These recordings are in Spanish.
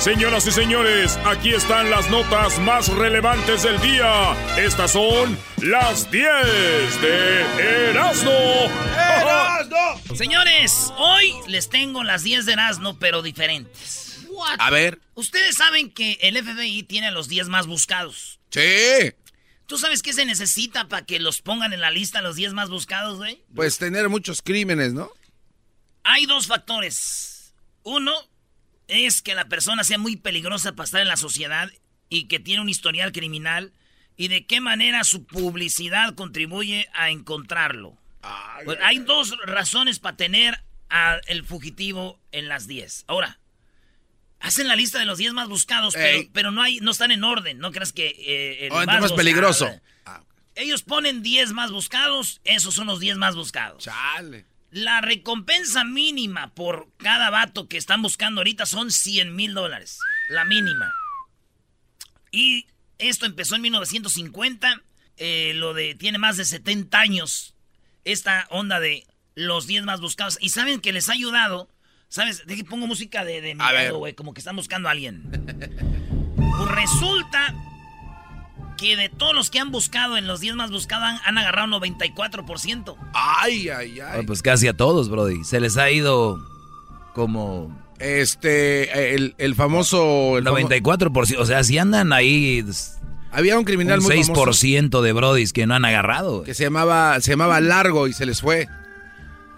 Señoras y señores, aquí están las notas más relevantes del día. Estas son las 10 de Erasmo. ¡Erasmo! Señores, hoy les tengo las 10 de Erasmo, pero diferentes. A ver. Ustedes saben que el FBI tiene a los 10 más buscados. Sí. ¿Tú sabes qué se necesita para que los pongan en la lista los 10 más buscados, güey? Pues tener muchos crímenes, ¿no? Hay dos factores. Uno es que la persona sea muy peligrosa para estar en la sociedad y que tiene un historial criminal y de qué manera su publicidad contribuye a encontrarlo. Pues hay dos razones para tener al fugitivo en las 10. Ahora, hacen la lista de los 10 más buscados, pero, pero no hay no están en orden. No creas que eh, el Oh, más peligroso. buscado- Ellos ponen 10 más buscados, esos son los 10 más buscados. Chale. La recompensa mínima por cada vato que están buscando ahorita son 100 mil dólares. La mínima. Y esto empezó en 1950. eh, lo de tiene más de 70 años. Esta onda de los 10 más buscados. Y saben que les ha ayudado. ¿Sabes? De que pongo música de, de miedo, güey. Como que están buscando a alguien. Pues resulta que de todos los que han buscado en los 10 más buscados han, han agarrado 94%. Ay, ay, ay. Pues casi a todos, Brody. Se les ha ido como Este, el, el famoso... El famo- 94%. O sea, si andan ahí s- Había un criminal un muy famoso 6% de Brodis que no han agarrado. que se llamaba, se llamaba Largo y se les fue.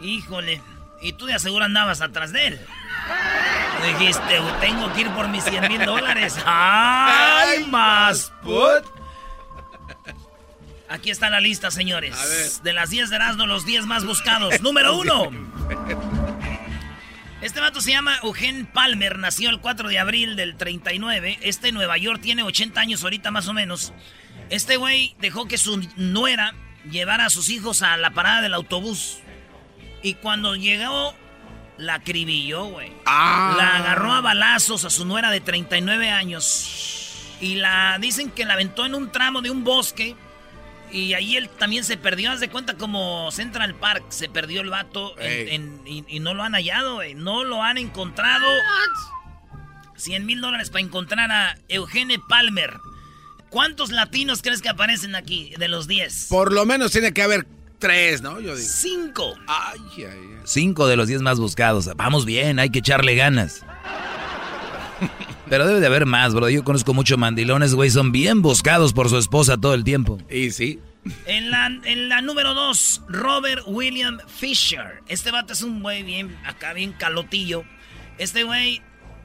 Híjole, y tú de aseguro andabas atrás de él. Dijiste, tengo que ir por mis 100 mil dólares. ¡Ay, más put! Aquí está la lista, señores. A ver. De las 10 de Erasmo, los 10 más buscados. Número uno. Este vato se llama Eugen Palmer, nació el 4 de abril del 39. Este en Nueva York tiene 80 años ahorita más o menos. Este güey dejó que su nuera llevara a sus hijos a la parada del autobús. Y cuando llegó, la acribilló, güey. Ah. La agarró a balazos a su nuera de 39 años. Y la dicen que la aventó en un tramo de un bosque. Y ahí él también se perdió. Haz de cuenta como Central Park. Se perdió el vato en- Ey. en- y, y no lo han hallado. No lo han encontrado. 100 mil dólares para encontrar a Eugene Palmer. ¿Cuántos latinos crees que aparecen aquí de los 10? Por lo menos tiene que haber tres, ¿no? Yo digo. Cinco. Ay, ay, ay. Cinco de los 10 más buscados. Vamos bien, hay que echarle ganas. Pero debe de haber más, bro. Yo conozco muchos mandilones, güey. Son bien buscados por su esposa todo el tiempo. Y sí. En la, en la número 2, Robert William Fisher. Este vato es un güey bien, acá bien calotillo. Este güey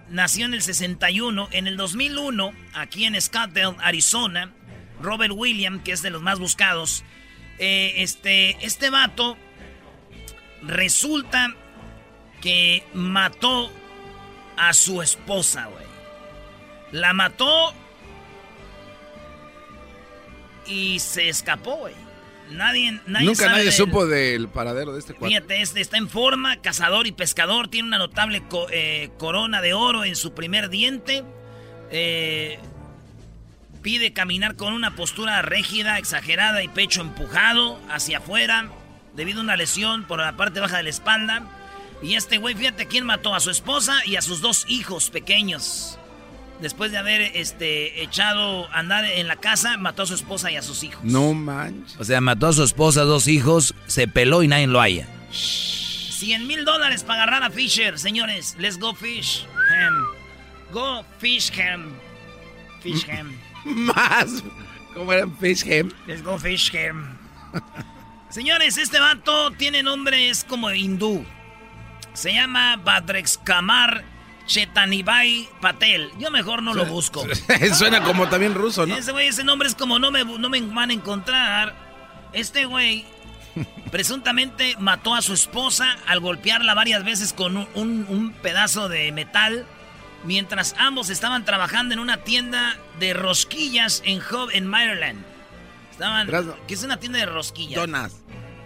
nació en el 61. En el 2001, aquí en Scottsdale, Arizona, Robert William, que es de los más buscados, eh, este, este vato resulta que mató a su esposa, güey. La mató y se escapó, güey. Nadie, nadie Nunca sabe nadie supo del paradero de este cuadro. Fíjate, este está en forma, cazador y pescador, tiene una notable co- eh, corona de oro en su primer diente. Eh, pide caminar con una postura rígida, exagerada y pecho empujado hacia afuera debido a una lesión por la parte baja de la espalda. Y este güey, fíjate quién mató a su esposa y a sus dos hijos pequeños. Después de haber este, echado a andar en la casa, mató a su esposa y a sus hijos. No manches. O sea, mató a su esposa, dos hijos, se peló y nadie lo haya. 100 mil dólares para agarrar a Fisher, señores. Let's go fish him. Go fish him. Fish him. Más. ¿Cómo eran Fish Ham? Let's go fish him. señores, este vato tiene nombre, es como hindú. Se llama Badrex Kamar Chetanibai Patel. Yo mejor no lo busco. Suena como también ruso, ¿no? Ese güey, ese nombre es como no me, no me van a encontrar. Este güey presuntamente mató a su esposa al golpearla varias veces con un, un- un pedazo de metal mientras ambos estaban trabajando en una tienda de rosquillas en Hub, en Maryland. Estaban... ¿Qué es una tienda de rosquillas? Donas.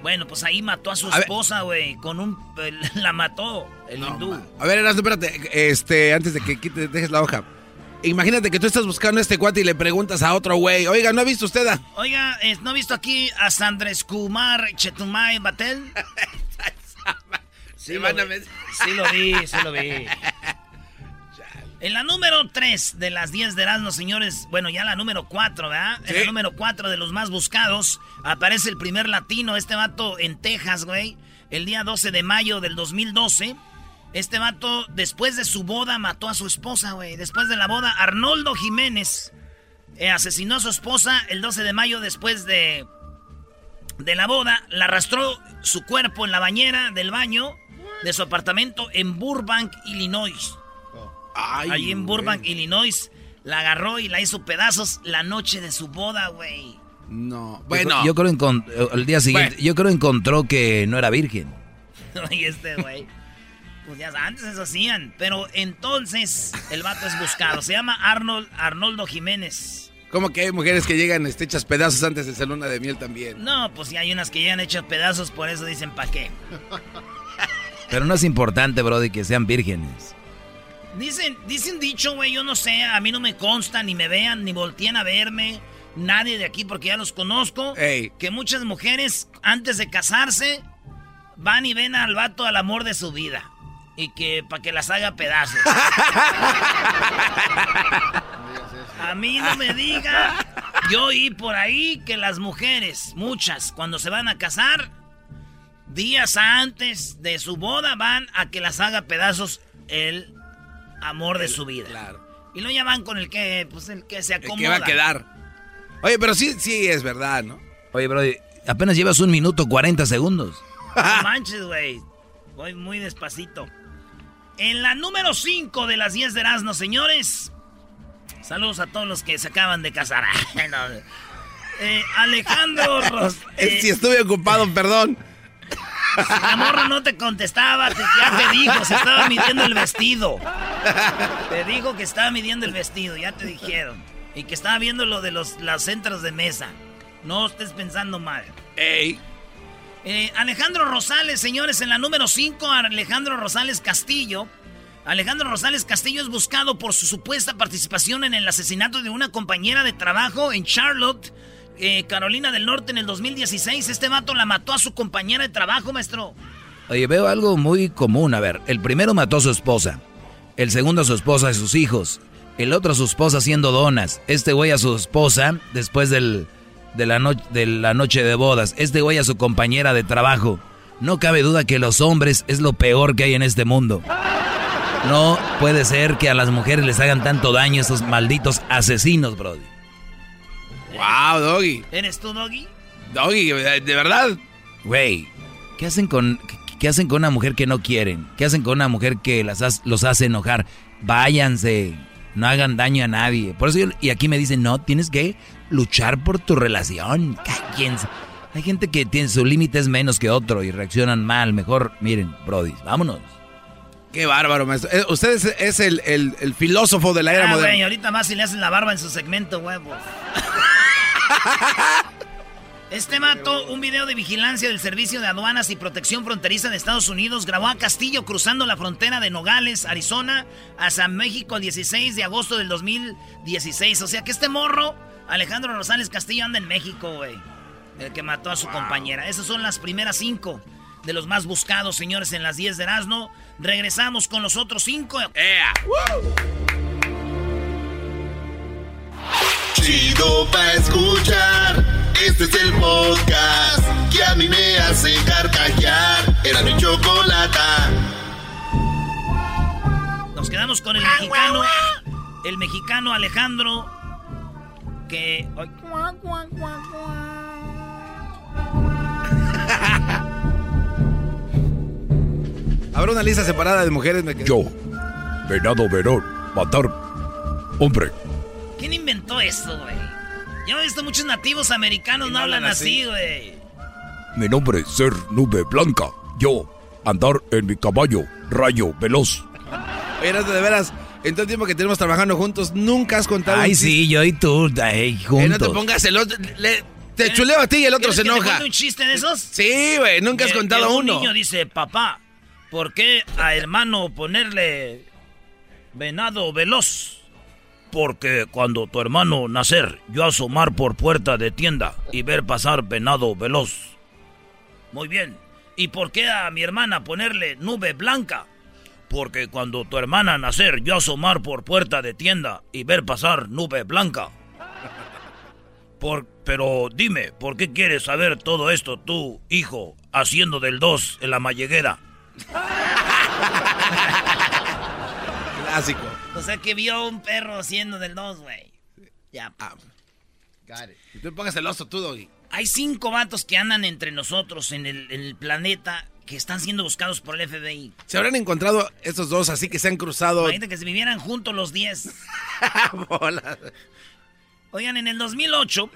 Bueno, pues ahí mató a su esposa, güey. Con un. La mató el hindú. A ver, Erasmo, espérate. Este, antes de que dejes la hoja. Imagínate que tú estás buscando a este cuate y le preguntas a otro güey, oiga, ¿no ha visto usted a...? Oiga, ¿no ha visto aquí a Sandres Kumar Chetumay Batel? sí, lo vi, sí lo vi, sí lo vi. En la número 3 de las 10 de Erasmo, señores, bueno, ya la número 4, ¿verdad? En la número 4 de los más buscados aparece el primer latino, este vato en Texas, güey, el día 12 de mayo del 2012. Este vato, después de su boda, mató a su esposa, güey. Después de la boda, Arnoldo Jiménez eh, asesinó a su esposa el 12 de mayo después de, de la boda. La arrastró su cuerpo en la bañera del baño de su apartamento en Burbank, Illinois. Ay, Allí en Burbank, Illinois. La agarró y la hizo pedazos la noche de su boda, güey. No. Bueno. Yo, creo creo el día siguiente, yo creo encontró que no era virgen. y este güey. Pues ya antes eso hacían. Pero entonces el vato es buscado. Se llama Arnold, Arnoldo Jiménez. ¿Cómo que hay mujeres que llegan este, hechas pedazos antes de ser luna de miel también? No, pues sí hay unas que llegan hechas pedazos, por eso dicen pa' qué. Pero no es importante, Brody, que sean vírgenes. Dicen, dicen dicho, güey, yo no sé, a mí no me consta, ni me vean, ni volteen a verme, nadie de aquí porque ya los conozco. Que muchas mujeres, antes de casarse, van y ven al vato al amor de su vida y que para que las haga pedazos. A mí no me diga. Yo oí por ahí que las mujeres, muchas, cuando se van a casar, días antes de su boda van a que las haga pedazos el amor de su vida. Claro. Y lo llaman con el que, pues el que se acomoda. El que va a quedar. Oye, pero sí, sí es verdad, ¿no? Oye, bro, apenas llevas un minuto 40 segundos. No manches, güey. Voy muy despacito. En la número 5 de las 10 de Erasmo, señores. Saludos a todos los que se acaban de casar. Eh, Alejandro Ros eh, Si estuve ocupado, perdón. La morra no te contestaba, ya te dijo, se estaba midiendo el vestido. Te dijo que estaba midiendo el vestido, ya te dijeron. Y que estaba viendo lo de los, las centros de mesa. No estés pensando mal. Ey. Eh, Alejandro Rosales, señores, en la número 5, Alejandro Rosales Castillo. Alejandro Rosales Castillo es buscado por su supuesta participación en el asesinato de una compañera de trabajo en Charlotte, eh, Carolina del Norte, en el 2016. Este vato la mató a su compañera de trabajo, maestro. Oye, veo algo muy común. A ver, el primero mató a su esposa. El segundo a su esposa y sus hijos. El otro a su esposa haciendo donas. Este güey a su esposa después del de la, de la noche de bodas. Este güey a su compañera de trabajo. No cabe duda que los hombres es lo peor que hay en este mundo. No puede ser que a las mujeres les hagan tanto daño esos malditos asesinos, Brody. Wow, Doggy. ¿Eres tú, Doggy? Doggy, ¿de verdad? Güey, ¿qué hacen con qué hacen con una mujer que no quieren? ¿Qué hacen con una mujer que las los hace enojar? Váyanse, no hagan daño a nadie. Por eso y aquí me dicen, "No, tienes que luchar por tu relación. Cállense. Hay gente que tiene su límite es menos que otro y reaccionan mal. Mejor, miren, Brody, vámonos. Qué bárbaro, maestro. Eh, usted es, el, filósofo de la era ah, moderna. Güey, ahorita más si le hacen la barba en su segmento, huevos. Este mato, un video de vigilancia del Servicio de Aduanas y Protección Fronteriza de Estados Unidos, grabó a Castillo cruzando la frontera de Nogales, Arizona, hacia México el 16 de agosto del 2016. O sea que este morro Alejandro Rosales Castillo anda en México, güey. El que mató a su compañera. Esas son las primeras cinco de los más buscados, señores, en las 10 de Erasmo. Regresamos con los otros cinco. Chido pa' escuchar. Este es el podcast que a mí me hace carcajear. Era mi chocolata. Nos quedamos con el mexicano. El mexicano Alejandro que... Habrá una lista separada de mujeres. Yo, Venado Verón, matar hombre. ¿Quién inventó esto, güey? Yo he visto muchos nativos americanos no, hablan así, güey. Mi nombre es Ser Nube Blanca. Yo, andar en mi caballo, rayo veloz. Oye, de veras, en todo el tiempo que tenemos trabajando juntos, nunca has contado. Ay, sí, yo y tú, juntos. no te pongas el otro. te chuleo a ti y el otro se enoja. ¿Te un chiste de esos? Sí, güey, nunca has contado uno. Un niño dice, papá, ¿por qué a hermano ponerle venado veloz? Porque cuando tu hermano nacer, yo asomar por puerta de tienda y ver pasar venado veloz. Muy bien. ¿Y por qué a mi hermana ponerle nube blanca? Porque cuando tu hermana nacer, yo asomar por puerta de tienda y ver pasar nube blanca. Por, pero dime, ¿por qué quieres saber todo esto tú, hijo, haciendo del 2 en la malleguera? Clásico. O sea que vio un perro haciendo del 2, güey. Ya. Ah. Got Y tú pongas el oso tú, Doggy. Hay cinco vatos que andan entre nosotros en el, planeta que están siendo buscados por el FBI. Se habrán encontrado estos dos así que se han cruzado. Imagínate que se vivieran juntos los 10. Oigan, en el 2008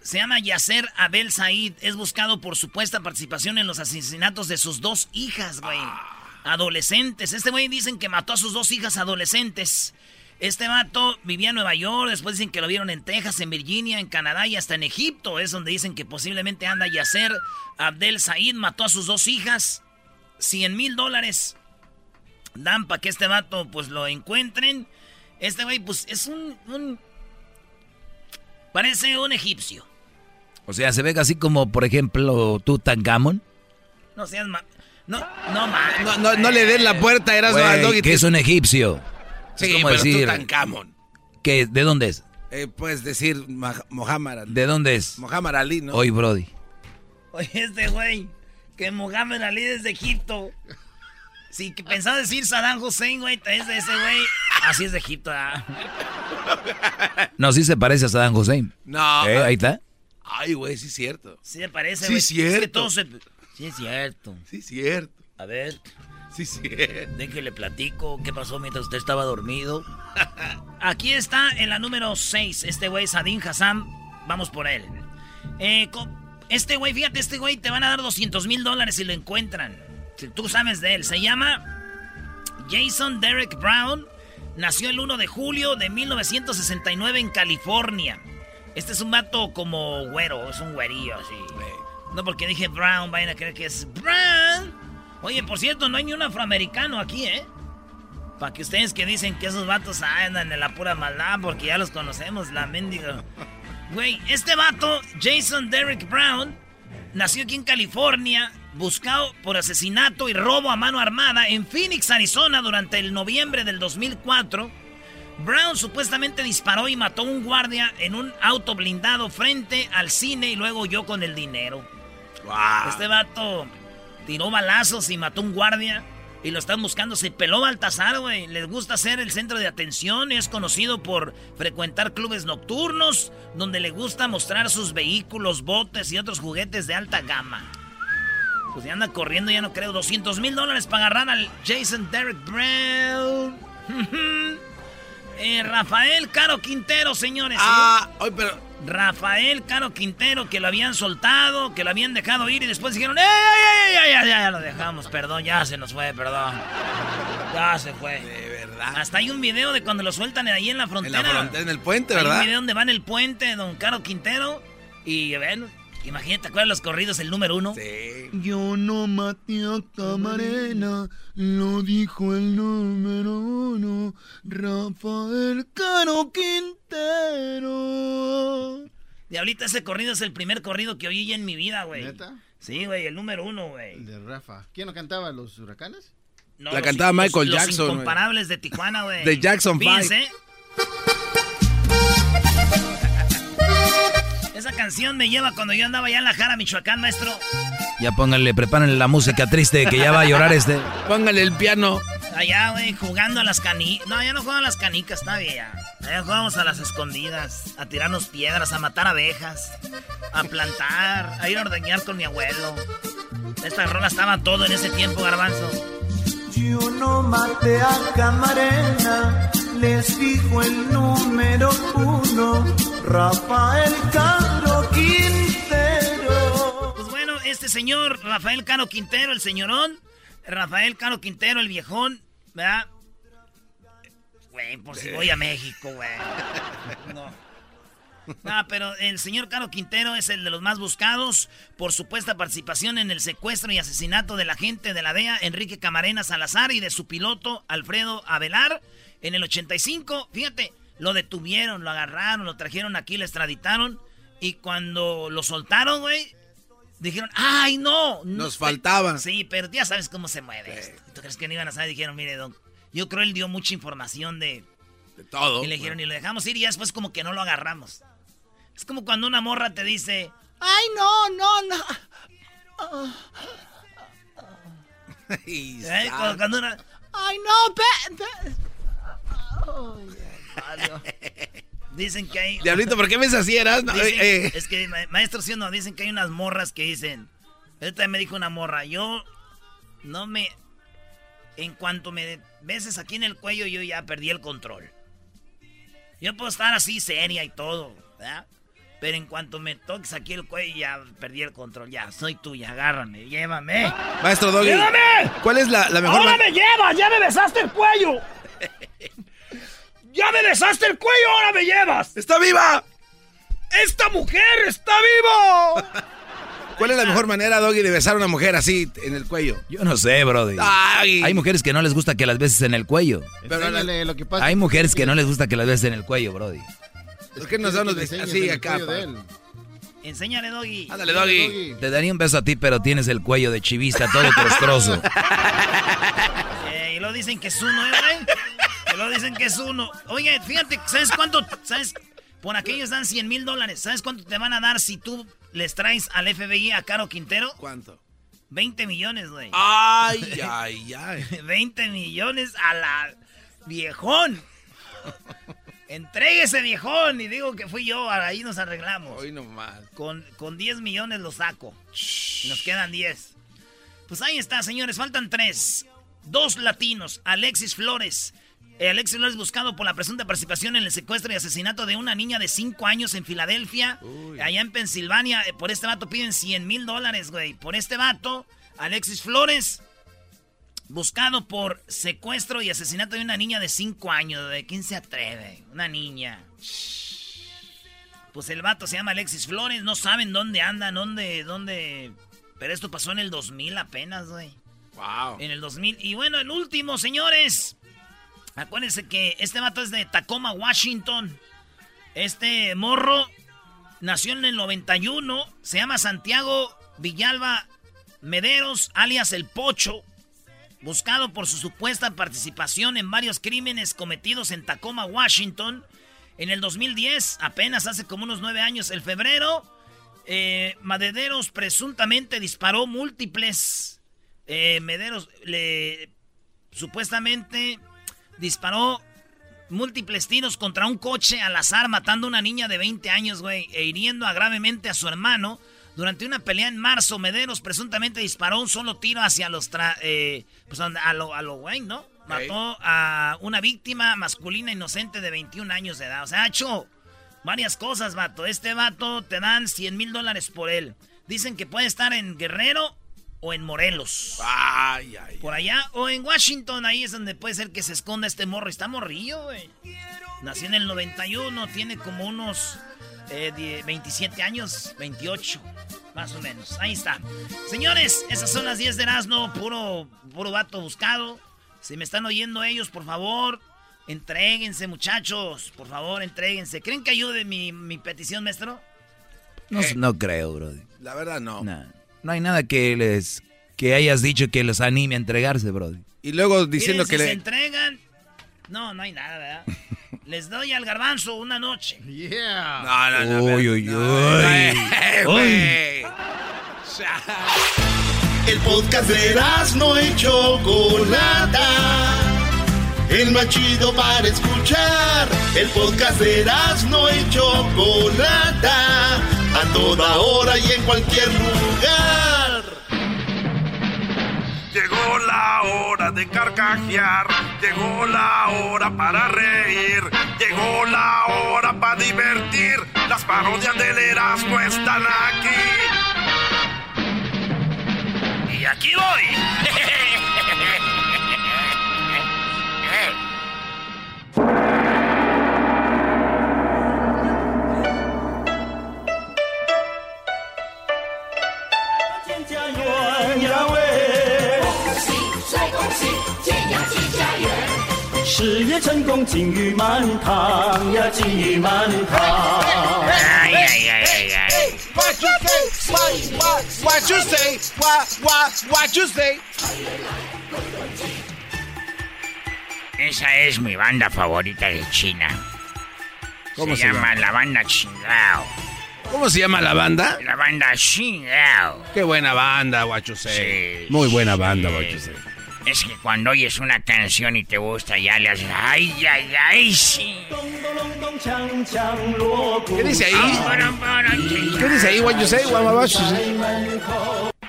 se llama Yasser Abel Said. Es buscado por supuesta participación en los asesinatos de sus dos hijas, güey. Ah. Adolescentes. Este güey dicen que mató a sus dos hijas adolescentes. Este vato vivía en Nueva York, después dicen que lo vieron en Texas, en Virginia, en Canadá y hasta en Egipto. Es donde dicen que posiblemente anda Yasser Abdel Said. Mató a sus dos hijas. 100 mil dólares dan para que este vato pues lo encuentren. Este güey pues es un, Parece un egipcio. O sea, se ve así como, por ejemplo, Tutankamón. No seas no, no, no, no, no, le den la puerta, eras Güey, que es un egipcio. Sí, es como pero decir, Tutankamón. ¿qué, ¿De dónde es? Eh, puedes decir Mohamed ¿De dónde es? Mohamed Ali, ¿no? Hoy, Brody. Oye, este güey, que Mohamed Ali es de Egipto. Sí, que pensaba decir Saddam Hussein, güey, es de ese güey. Así es de Egipto, ¿ah? No, sí se parece a Saddam Hussein. No. ¿Eh? Ahí está. Ay, güey, sí es cierto. Sí se parece, güey. Sí, cierto. Es Sí es cierto. Sí es cierto. A ver. Sí, cierto. Déjele platico qué pasó mientras usted estaba dormido. Aquí está en la número 6. Este güey, Sadin Hassan. Vamos por él. Eh, este güey, fíjate, este güey te van a dar 200 mil dólares si lo encuentran. Si tú sabes de él. Se llama Jason Derek Brown. Nació el 1 de julio de 1969 en California. Este es un vato como güero, es un güerillo así. No porque dije Brown, vayan a creer que es Brown. Oye, por cierto, no hay ni un afroamericano aquí, ¿eh? Para que ustedes que dicen que esos vatos andan en la pura maldad porque ya los conocemos, la mendiga. Güey, este vato, Jason Derek Brown, nació aquí en California, buscado por asesinato y robo a mano armada en Phoenix, Arizona, durante el noviembre del 2004. Brown supuestamente disparó y mató a un guardia en un auto blindado frente al cine y luego huyó con el dinero. Este vato tiró balazos y mató un guardia. Y lo están buscando. Se peló Baltasar, güey. Les gusta ser el centro de atención. Es conocido por frecuentar clubes nocturnos. Donde le gusta mostrar sus vehículos, botes y otros juguetes de alta gama. Pues ya anda corriendo, ya no creo. 200 mil dólares para agarrar al Jason Derek Brown. Eh, Rafael Caro Quintero, señores. Ah, hoy, pero Rafael Caro Quintero, que lo habían soltado, que lo habían dejado ir y después dijeron, ¡Ey, ey, ey, ya, ya, ya, lo dejamos, perdón, ya se nos fue, perdón. Ya se fue. De verdad. Hasta hay un video de cuando lo sueltan ahí en la frontera. En la frontera, en el puente, ¿verdad? Hay un video donde va en el puente, don Caro Quintero, y ven, Imagínate, ¿cuáles los corridos? El número uno. Sí. Yo no maté a Camarena, lo dijo el número uno, Rafael Caro Quintero. Diablita, ese corrido es el primer corrido que oí en mi vida, güey. ¿Neta? Sí, güey, el número uno, güey. El de Rafa. ¿Quién lo cantaba? ¿Los huracanes? No, La cantaba Michael Jackson. Los incomparables de Tijuana, güey. De Jackson Fíjense. Esa canción me lleva cuando yo andaba allá en La Jara, Michoacán, maestro. Ya pónganle, prepárenle la música triste que ya va a llorar este. Póngale el piano. Allá, güey, jugando a las canicas. No, ya no juegan a las canicas, está bien. Allá jugamos a las escondidas, a tirarnos piedras, a matar abejas, a plantar, a ir a ordeñar con mi abuelo. Esta rola estaba todo en ese tiempo, garbanzo. Yo no maté a Camarena, les dijo el número uno, Rafael Caro Quintero. Pues bueno, este señor, Rafael Caro Quintero, el señorón, Rafael Caro Quintero, el viejón, ¿verdad? Güey, por si voy a México, güey. No. Ah, pero el señor Caro Quintero es el de los más buscados por supuesta participación en el secuestro y asesinato del agente de la DEA, Enrique Camarena Salazar, y de su piloto, Alfredo Avelar, en el 85. Fíjate, lo detuvieron, lo agarraron, lo trajeron aquí, lo extraditaron. Y cuando lo soltaron, güey, dijeron, ¡ay, no! Nos faltaba. Sí, pero ya sabes cómo se mueve esto. ¿Tú crees que no iban a saber? Dijeron, mire, don, yo creo él dio mucha información de... De todo. Y le dijeron, y lo dejamos ir y después como que no lo agarramos. Es como cuando una morra te dice, ¡ay, no, no, no! ¿Eh? Cuando, una... ¡ay, no, Dicen que hay. Diablito, ¿por qué me sacieras? Eh, es que, maestro, sí no, dicen que hay unas morras que dicen. Ahorita me dijo una morra, yo no me. En cuanto me beses aquí en el cuello, yo ya perdí el control. Yo puedo estar así seria y todo, ¿verdad? Pero en cuanto me toques aquí el cuello, ya perdí el control. Ya, soy tuya, agárrame, llévame. Maestro Doggy. ¡Llévame! ¿Cuál es la, la mejor... ¡Ahora me llevas! ¡Ya me besaste el cuello! ¡Ya me besaste el cuello! ¡Ahora me llevas! ¡Está viva! ¡Esta mujer está viva! ¿Cuál es la mejor manera, Doggy, de besar a una mujer así en el cuello? Yo no sé, brody. Hay mujeres que no les gusta que las beses en el cuello. Pero lo que pasa Hay mujeres que no les gusta que las beses en el cuello, brody. Es que nos dan los así acá. Enséñale, Doggy. Ándale, Doggy. Te daría un beso a ti, pero tienes el cuello de chivista todo crostroso. Eh, y lo dicen que es uno, ¿eh, Lo dicen que es uno. Oye, fíjate, ¿sabes cuánto? ¿Sabes? Por aquellos dan 100 mil dólares. ¿Sabes cuánto te van a dar si tú les traes al FBI a Caro Quintero? ¿Cuánto? 20 millones, güey. Ay, ay, ay. 20 millones a la viejón. Entregue ese viejón y digo que fui yo, ahí nos arreglamos. Hoy nomás. Con, con 10 millones lo saco. nos quedan 10. Pues ahí está, señores, faltan tres. Dos latinos, Alexis Flores. Eh, Alexis Flores buscado por la presunta participación en el secuestro y asesinato de una niña de 5 años en Filadelfia, allá en Pensilvania. Eh, por este vato piden 100 mil dólares, güey. Por este vato, Alexis Flores Buscado por secuestro y asesinato de una niña de 5 años. ¿De quién se atreve? Una niña. Pues el vato se llama Alexis Flores. No saben dónde anda, dónde, dónde. Pero esto pasó en el 2000 apenas, güey. Wow. En el 2000. Y bueno, el último, señores. Acuérdense que este vato es de Tacoma, Washington. Este morro nació en el 91. Se llama Santiago Villalba Mederos, alias El Pocho buscado por su supuesta participación en varios crímenes cometidos en Tacoma, Washington. En el 2010, apenas hace como unos nueve años, el febrero, eh, Madederos presuntamente disparó múltiples. Eh, Mederos le supuestamente disparó múltiples tiros contra un coche al azar, matando a una niña de 20 años, güey, e hiriendo gravemente a su hermano. Durante una pelea en marzo, Mederos presuntamente disparó un solo tiro hacia los... Eh, pues a lo, a lo güey, ¿no? Mató a una víctima masculina inocente de 21 años de edad. O sea, ha hecho varias cosas, vato. Este vato te dan 100 mil dólares por él. Dicen que puede estar en Guerrero o en Morelos. Ay, ay. Por allá. O en Washington, ahí es donde puede ser que se esconda este morro. Está morrillo, güey. Nació en el 91, tiene como unos 27 eh, años, 28, más o menos. Ahí está. Señores, esas son las 10 de Erasmo, puro, puro vato buscado. Si me están oyendo ellos, por favor, entréguense, muchachos. Por favor, entréguense. ¿Creen que ayude mi, petición, maestro? No, eh, no creo, bro. La verdad, no. No hay nada que les que hayas dicho que los anime a entregarse, bro. Y luego diciendo que si le... se entregan, no, no hay nada, ¿verdad? Les doy al garbanzo una noche. Yeah. No, no, no. Uy, uy, uy. El podcast de no hecho Chocolata. El más chido para escuchar. El podcast de no hecho Chocolata. A toda hora y en cualquier lugar. Llegó la hora de carcajear, llegó la hora para reír, llegó la hora para divertir. Las parodias del Erasmo están aquí. Y aquí voy. 事业成功，金玉满堂呀，金玉满堂。Ay, ay, ay, ay, ay. What you say? What, what, what you say? What, what, what you say? Esa es mi banda favorita de China. ¿Cómo se, se llama llama? la banda Chingao. ¿Cómo se llama la banda? La banda Chingao. Qué buena banda, what you say. Muy buena banda, what you say. Es que cuando oyes una canción y te gusta, ya le haces. ¡Ay, ay, ay! Sí. ¿Qué dice ahí? ¿Qué dice ahí, what you say? What, what you say?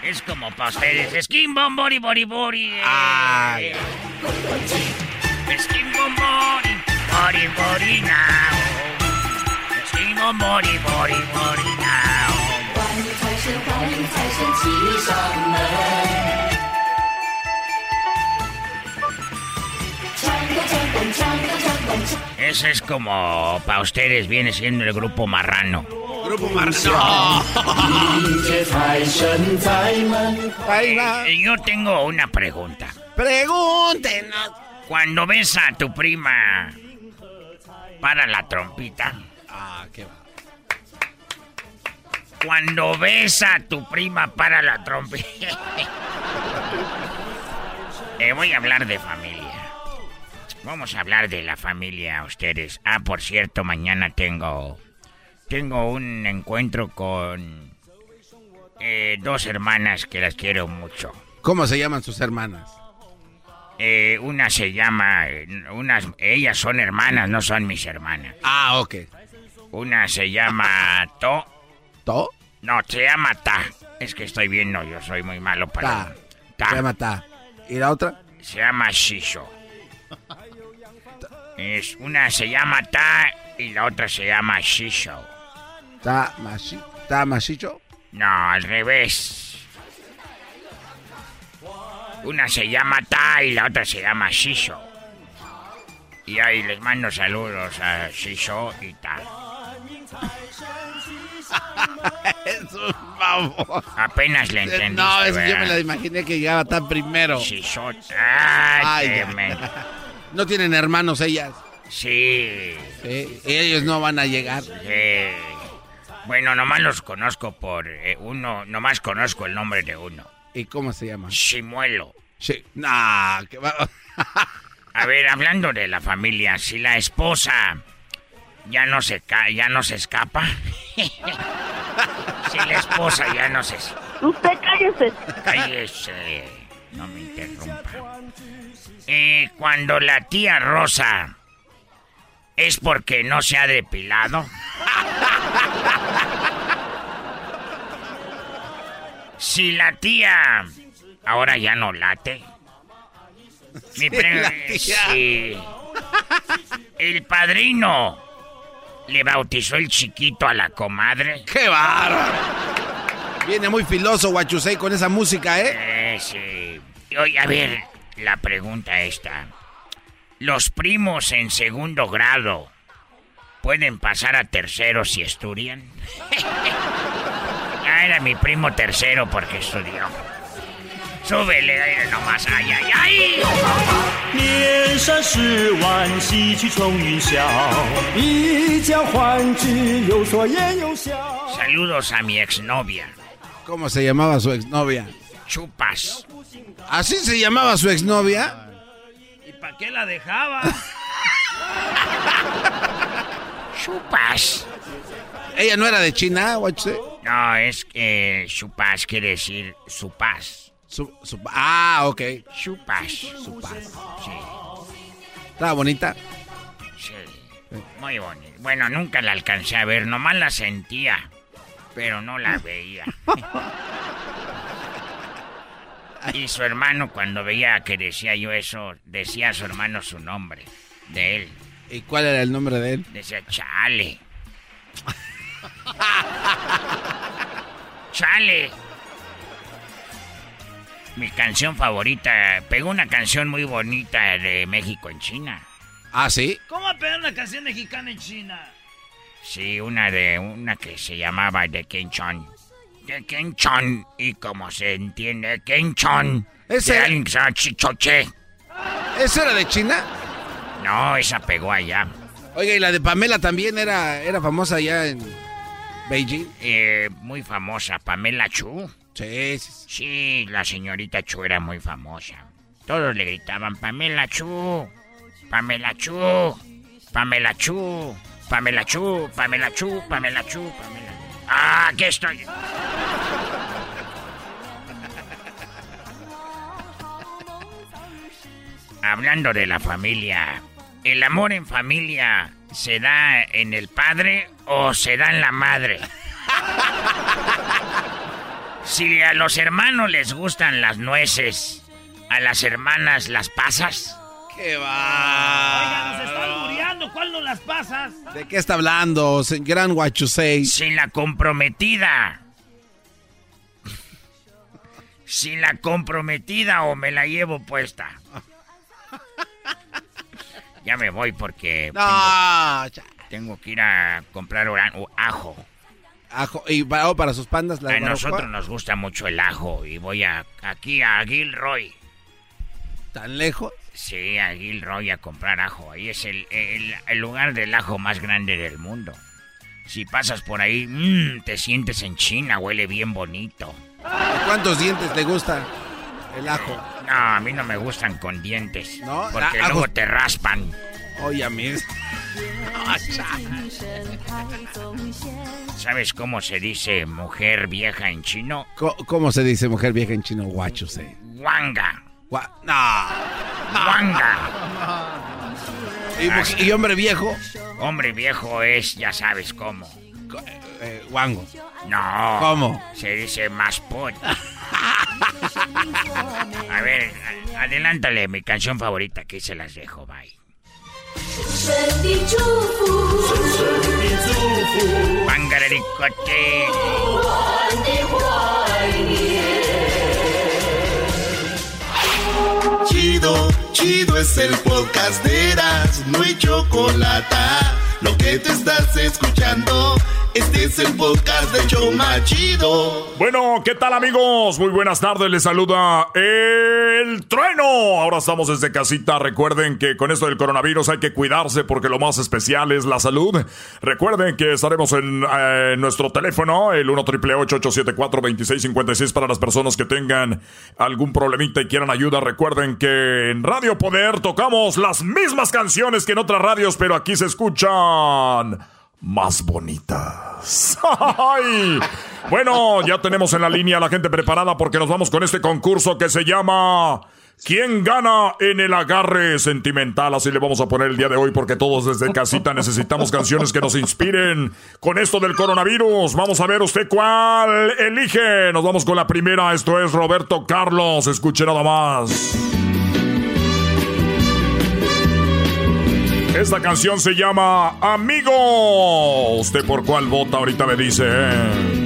Es como para ustedes. Skin bom bori bori bori. Ay. Skin bom bori bori bori now. Skin bom bori bori bori now. Ese es como para ustedes viene siendo el grupo marrano. Grupo marrano. Yo tengo una pregunta. Pregúntenos. Cuando ves a tu prima para la trompita. Ah, qué va. Cuando ves a tu prima para la trompita. Te voy a hablar de familia. Vamos a hablar de la familia, ustedes. Ah, por cierto, mañana tengo tengo un encuentro con eh, dos hermanas que las quiero mucho. ¿Cómo se llaman sus hermanas? Eh, una se llama, unas, ellas son hermanas, no son mis hermanas. Ah, ok. Una se llama To, ¿To? no, se llama Ta. Es que estoy viendo, yo soy muy malo para. Ta. Ta. Se llama Ta. ¿Y la otra? Se llama Shisho. Es, una se llama Ta y la otra se llama Shisho. Ta Mashi. Ta Mashicho. No, al revés. Una se llama Ta y la otra se llama Shisho. Y ahí les mando saludos a Shisho y Ta. es un. Apenas le entendiste, No, es que yo me la imaginé que llegaba tan primero. Shisho. Ay, Ay, No tienen hermanos ellas. Sí. Sí, ellos no van a llegar. sí. Bueno, nomás los conozco por eh, uno, nomás conozco el nombre de uno. ¿Y cómo se llama? Shimuelo. Sí. Nah, que va. A ver, hablando de la familia, si la esposa ya no se ca ya no se escapa. si la esposa ya no se Usted cállese. cállese, no me interrumpa. Eh, cuando la tía Rosa es porque no se ha depilado. si la tía ahora ya no late. Mi sí. El padrino le bautizó el chiquito a la comadre. ¡Qué bárbaro! Viene muy filoso Guachusei con esa música, ¿eh? Eh, sí. Oye, a ver, la pregunta esta. ¿Los primos en segundo grado pueden pasar a tercero si estudian? ah, era mi primo tercero porque estudió. Súbele, aire nomás, ay, ay, ay. 年少时玩戏曲冲云霄，一将欢聚，有说言有笑。 Saludos a mi exnovia, ¿Cómo se llamaba su exnovia? Chupas. ¿Así se llamaba su exnovia? ¿Y para qué la dejaba? Chupas. ¿Ella no era de China? No, es que chupas quiere decir su paz. Su, su- ah, ok. Chupas. Su paz. Sí. Estaba bonita. Sí, muy bonito. Bueno, nunca la alcancé a ver, nomás la sentía, pero no la veía. y su hermano, cuando veía que decía yo eso, decía a su hermano su nombre, de él. ¿Y cuál era el nombre de él? Decía, chale. chale. Mi canción favorita, pegó una canción muy bonita de México en China. ¿Ah, sí? ¿Cómo pegar una canción mexicana en China? Sí, una de una que se llamaba de Kenchon. De Kenchon. Y como se entiende, Kenchon. Ese- De. ¿Eso era de China? No, esa pegó allá. Oiga, y la de Pamela también era, era famosa allá en Beijing. Eh, muy famosa, Pamela Chu. Sí, sí, sí. Sí, la señorita Chu era muy famosa. Todos le gritaban, Pamela Chu, Pamela Chu, Pamela Chu, Pamela Chu, Pamela Chu, Pamela Chu, Pamela. Ah, aquí estoy. Hablando de la familia, ¿el amor en familia se da en el padre o se da en la madre? Si a los hermanos les gustan las nueces, a las hermanas las pasas. ¡Qué va! Oiga, nos están muriendo. ¿Cuál no las pasas? ¿De qué está hablando, gran Huachusei? Sin la comprometida. Sin la comprometida o me la llevo puesta. Ya me voy porque No, tengo, tengo que ir a comprar ajo. Ajo, y para, oh, para sus pandas, la A nosotros nos gusta mucho el ajo y voy a aquí a Gilroy. ¿Tan lejos? Sí, a Gilroy a comprar ajo. Ahí es el, el- el lugar del ajo más grande del mundo. Si pasas por ahí, mm, te sientes en China, huele bien bonito. ¿Cuántos dientes le gusta el ajo? No, a mí no me gustan con dientes. No, porque a- luego te raspan. Oye, a mí. ¿Sabes cómo se dice mujer vieja en chino? ¿Cómo se dice mujer vieja en chino? Huachusei. Wanga. Gua- No. Wanga. ¿Y, hombre viejo? Hombre viejo es, ya sabes cómo. Co- eh, Wango. No. ¿Cómo? Se dice masput. A ver, adelántale mi canción favorita, que se las dejo, bye. 神 Chido, es el podcast de Eras, no hay chocolate. Lo que te estás escuchando, este es el podcast de Choma Chido. Bueno, ¿qué tal amigos? Muy buenas tardes, les saluda el trueno. Ahora estamos desde casita. Recuerden que con esto del coronavirus hay que cuidarse porque lo más especial es la salud. Recuerden que estaremos en eh, nuestro teléfono, el 1 874 2656 para las personas que tengan algún problemita y quieran ayuda. Recuerden que en Radio Poder tocamos las mismas canciones que en otras radios, pero aquí se escuchan más bonitas. Bueno, ya tenemos en la línea a la gente preparada porque nos vamos con este concurso que se llama ¿Quién gana en el agarre sentimental? Así le vamos a poner el día de hoy porque todos desde casita necesitamos canciones que nos inspiren con esto del coronavirus. Vamos a ver usted cuál elige. Nos vamos con la primera. Esto es Roberto Carlos. Escuche nada más. Esta canción se llama Amigo. ¿Usted por cuál vota? Ahorita me dice.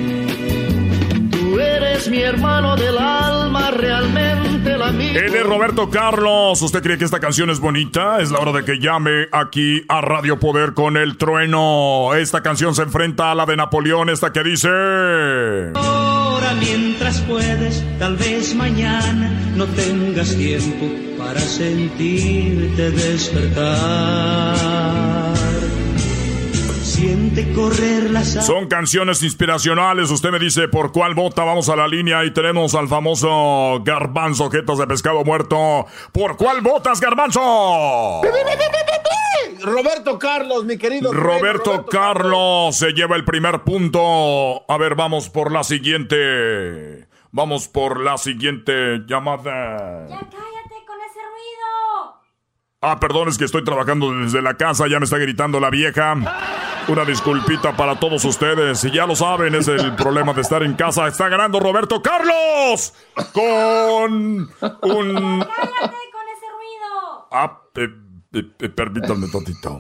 Eres mi hermano del alma, realmente el amigo. Él es Roberto Carlos. ¿Usted cree que esta canción es bonita? Es la hora de que llame aquí a Radio Poder con el trueno. Esta canción se enfrenta a la de Napoleón, esta que dice... Ahora mientras puedes, tal vez mañana no tengas tiempo para sentirte despertar. Siente correr la sangre. Son canciones inspiracionales. Usted me dice por cuál vota. Vamos a la línea y tenemos al famoso Garbanzo, jetas de pescado muerto. ¿Por cuál votas, Garbanzo? Roberto Carlos, mi querido. Roberto Carlos se lleva el primer punto. A ver, vamos por la siguiente. Vamos por la siguiente llamada. cállate con ese ruido. Ah, perdón, es que estoy trabajando desde la casa, ya me está gritando la vieja. Una disculpita para todos ustedes. Y ya lo saben, es el problema de estar en casa. Está ganando Roberto Carlos con un... Cállate con ese ruido. Ah, eh, eh, eh, permítanme tantito.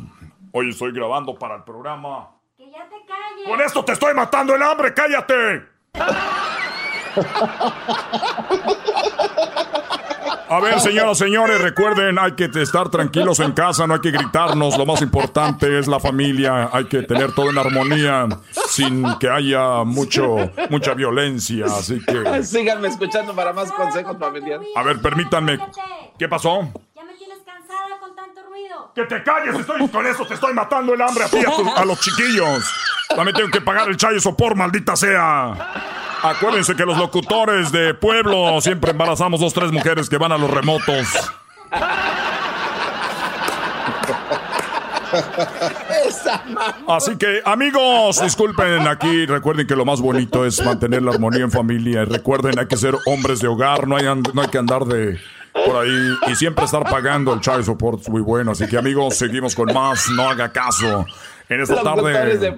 Hoy estoy grabando para el programa. Que ya te calles. Con esto te estoy matando el hambre, cállate. A ver, señoras, señores, recuerden, hay que estar tranquilos en casa, no hay que gritarnos, lo más importante es la familia, hay que tener todo en armonía, sin que haya mucho, mucha violencia, así que... Síganme escuchando para más consejos familiares. A ver, permítanme. ¿Qué pasó? Ya me tienes cansada con tanto ruido. Que te calles, estoy con eso, te estoy matando el hambre a ti, a, tus- a los chiquillos. También tengo que pagar el chayo sopor, maldita sea. Acuérdense que los locutores de pueblo siempre embarazamos dos, tres mujeres que van a los remotos. Así que, amigos, disculpen aquí. Recuerden que lo más bonito es mantener la armonía en familia. Y recuerden, hay que ser hombres de hogar. No hay, no hay que andar de por ahí y siempre estar pagando el child support. Muy bueno. Así que, amigos, seguimos con más. No haga caso. En esta tarde.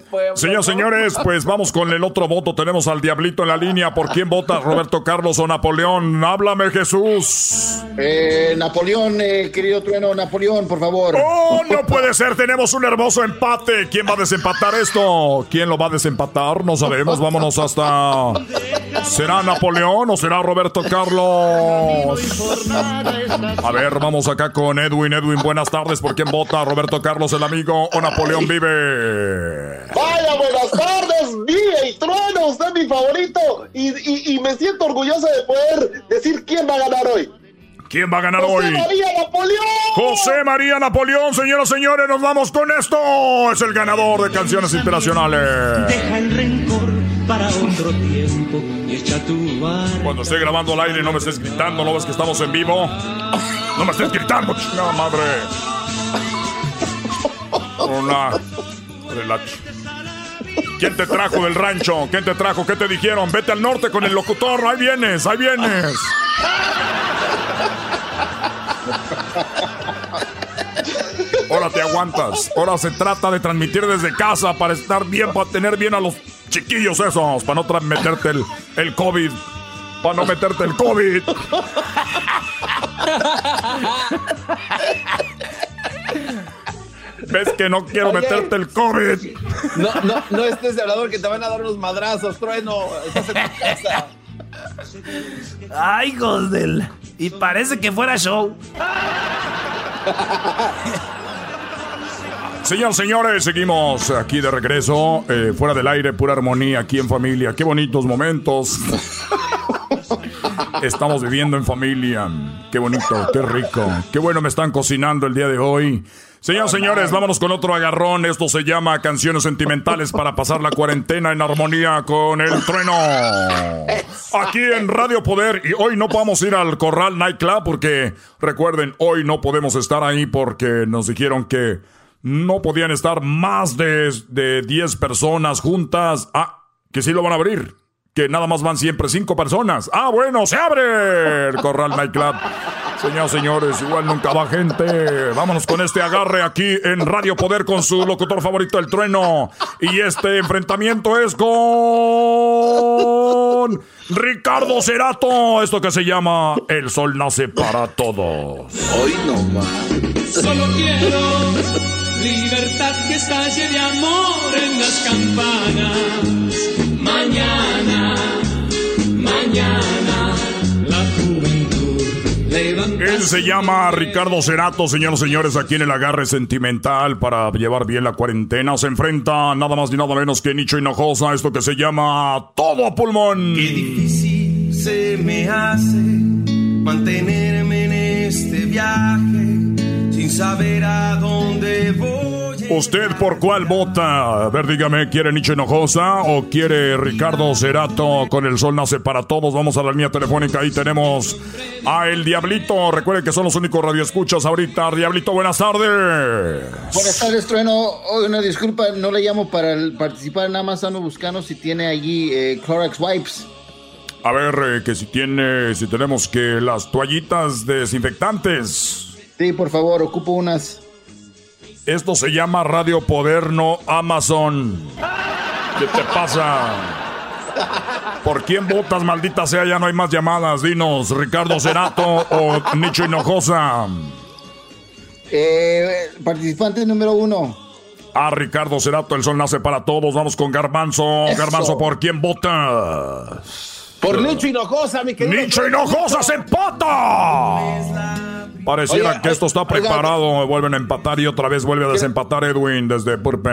¿no? señores, pues vamos con el otro voto. Tenemos al Diablito en la línea. ¿Por quién vota Roberto Carlos o Napoleón? Háblame, Jesús. Eh, Napoleón, eh, querido trueno, Napoleón, por favor. ¡Oh, no puede ser! Tenemos un hermoso empate. ¿Quién va a desempatar esto? ¿Quién lo va a desempatar? No sabemos. Vámonos hasta. ¿Será Napoleón o será Roberto Carlos? A ver, vamos acá con Edwin. Edwin, buenas tardes. ¿Por quién vota? ¿Roberto Carlos, el amigo o Napoleón vive? Vaya, buenas tardes, vive y trueno, usted es mi favorito y, y- y me siento orgulloso de poder decir quién va a ganar hoy. ¿Quién va a ganar José hoy? María Napoleón. José María Napoleón, señoras y señores, nos vamos con esto. Es el ganador de canciones internacionales. Deja el rencor para otro tiempo y echa tu barca. Cuando esté grabando al aire no me estés gritando, ¿no ves que estamos en vivo? No me estés gritando, chingada madre. De la ch- ¿Quién te trajo del rancho? ¿Quién te trajo? ¿Qué te dijeron? Vete al norte con el locutor. Ahí vienes, ahí vienes. Ahora te aguantas. Ahora se trata de transmitir desde casa para estar bien, para tener bien a los chiquillos esos, para no meterte el, el COVID. Para no meterte el COVID. ¿Ves que no quiero Oye. meterte el COVID? No, no, no estés de hablador que te van a dar unos madrazos, trueno. Estás en tu casa. Ay, hijos del. Y parece que fuera show. Señoras, señores, seguimos aquí de regreso, eh, fuera del aire, pura armonía, aquí en familia. Qué bonitos momentos. Estamos viviendo en familia. Qué bonito, qué rico. Qué bueno me están cocinando el día de hoy. Señoras, señores, vámonos con otro agarrón. Esto se llama Canciones Sentimentales para pasar la cuarentena en armonía con el trueno. Aquí en Radio Poder. Y hoy no podemos ir al Corral Nightclub porque, recuerden, hoy no podemos estar ahí porque nos dijeron que no podían estar más de, de 10 personas juntas. Ah, que sí lo van a abrir. Que nada más van siempre cinco personas. Ah, bueno, se abre el Corral Nightclub. Señoras, señores, igual nunca va gente. Vámonos con este agarre aquí en Radio Poder con su locutor favorito, el trueno. Y este enfrentamiento es con Ricardo Cerato. Esto que se llama El Sol Nace para Todos. Hoy no más. Solo quiero libertad que estalle de amor en las campanas. Mañana, mañana, Él se llama Ricardo Cerato, señoras y señores, aquí en el agarre sentimental para llevar bien la cuarentena. Se enfrenta nada más ni nada menos que Nicho Hinojosa, esto que se llama Todo a Pulmón. Qué difícil se me hace mantenerme en este viaje saber a dónde voy. ¿Usted por cuál vota? A ver, dígame, ¿quiere Nicho Hinojosa o quiere Ricardo Cerato con el sol nace para todos? Vamos a la línea telefónica, ahí tenemos a El Diablito. Recuerden que son los únicos radioescuchas ahorita. Diablito, buenas tardes. Buenas tardes, Trueno. Oh, una disculpa, no le llamo para el- participar, nada más ando buscando si tiene allí eh, Clorox Wipes. A ver, eh, que si tiene, si tenemos que las toallitas desinfectantes. Sí, por favor, ocupo unas. Esto se llama Radio Poder, no Amazon. ¿Qué te pasa? ¿Por quién votas, maldita sea? Ya no hay más llamadas. Dinos, Ricardo Cerato o Nicho Hinojosa. Eh, participante número uno. Ah, Ricardo Cerato, el sol nace para todos. Vamos con Garbanzo. Eso. Garbanzo, ¿por quién votas? Por Nicho Hinojosa, mi querido. ¡Nicho Hinojosa se empata! Pareciera Oye, que esto está oiga, preparado. Vuelven a empatar y otra vez vuelve a desempatar Edwin desde Purpe.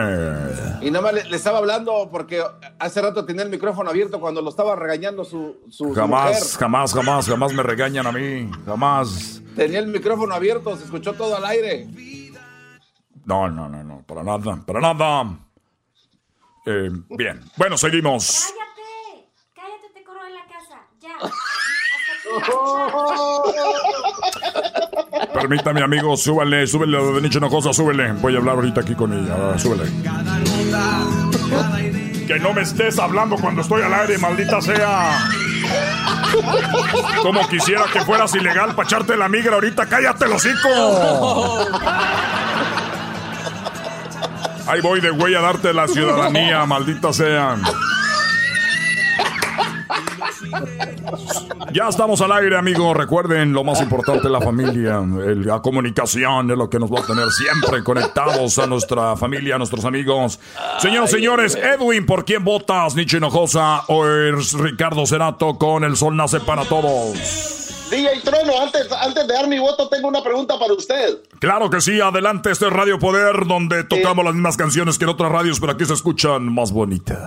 Y nada más le, le estaba hablando porque hace rato tenía el micrófono abierto cuando lo estaba regañando su, su, su Jamás, mujer. jamás, jamás, jamás me regañan a mí. Jamás. Tenía el micrófono abierto, se escuchó todo al aire. No, no, no, no, para nada, para nada. Eh, bien, bueno, seguimos. Cállate, cállate, te corro en la casa. Ya. Permítame, amigo, súbale, súbele de Nicho Hinojosa, súbele. Voy a hablar ahorita aquí con ella, súbele. Que no me estés hablando cuando estoy al aire, maldita sea. Como quisiera que fueras ilegal para echarte la migra ahorita, cállate el hocico. Ahí voy de güey a darte la ciudadanía, maldita sea. Ya estamos al aire, amigos. Recuerden, lo más importante, la familia. El- la comunicación es lo que nos va a tener siempre conectados a nuestra familia, a nuestros amigos. Señoras y señores, Edwin, ¿por quién votas? Nicho Hinojosa o es Ricardo Cerato con El Sol Nace para Todos. DJ Trono, antes, antes de dar mi voto, tengo una pregunta para usted. Claro que sí, adelante, este es Radio Poder, donde tocamos las mismas canciones que en otras radios, pero aquí se escuchan más bonitas.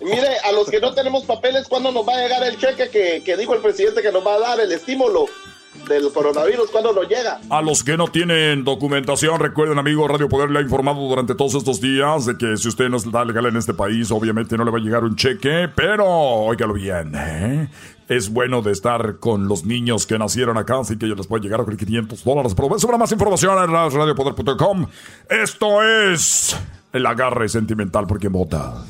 Mire, a los que no tenemos papeles, ¿cuándo nos va a llegar el cheque que, que dijo el presidente que nos va a dar el estímulo del coronavirus? ¿Cuándo nos llega? A los que no tienen documentación, recuerden, amigo, Radio Poder le ha informado durante todos estos días de que si usted no está legal en este país, obviamente no le va a llegar un cheque, pero óigalo bien, ¿eh? Es bueno de estar con los niños que nacieron acá, así que yo les puede llegar a 500 dólares. Pero sobre más información en radiopoder.com. Esto es el agarre sentimental porque vota.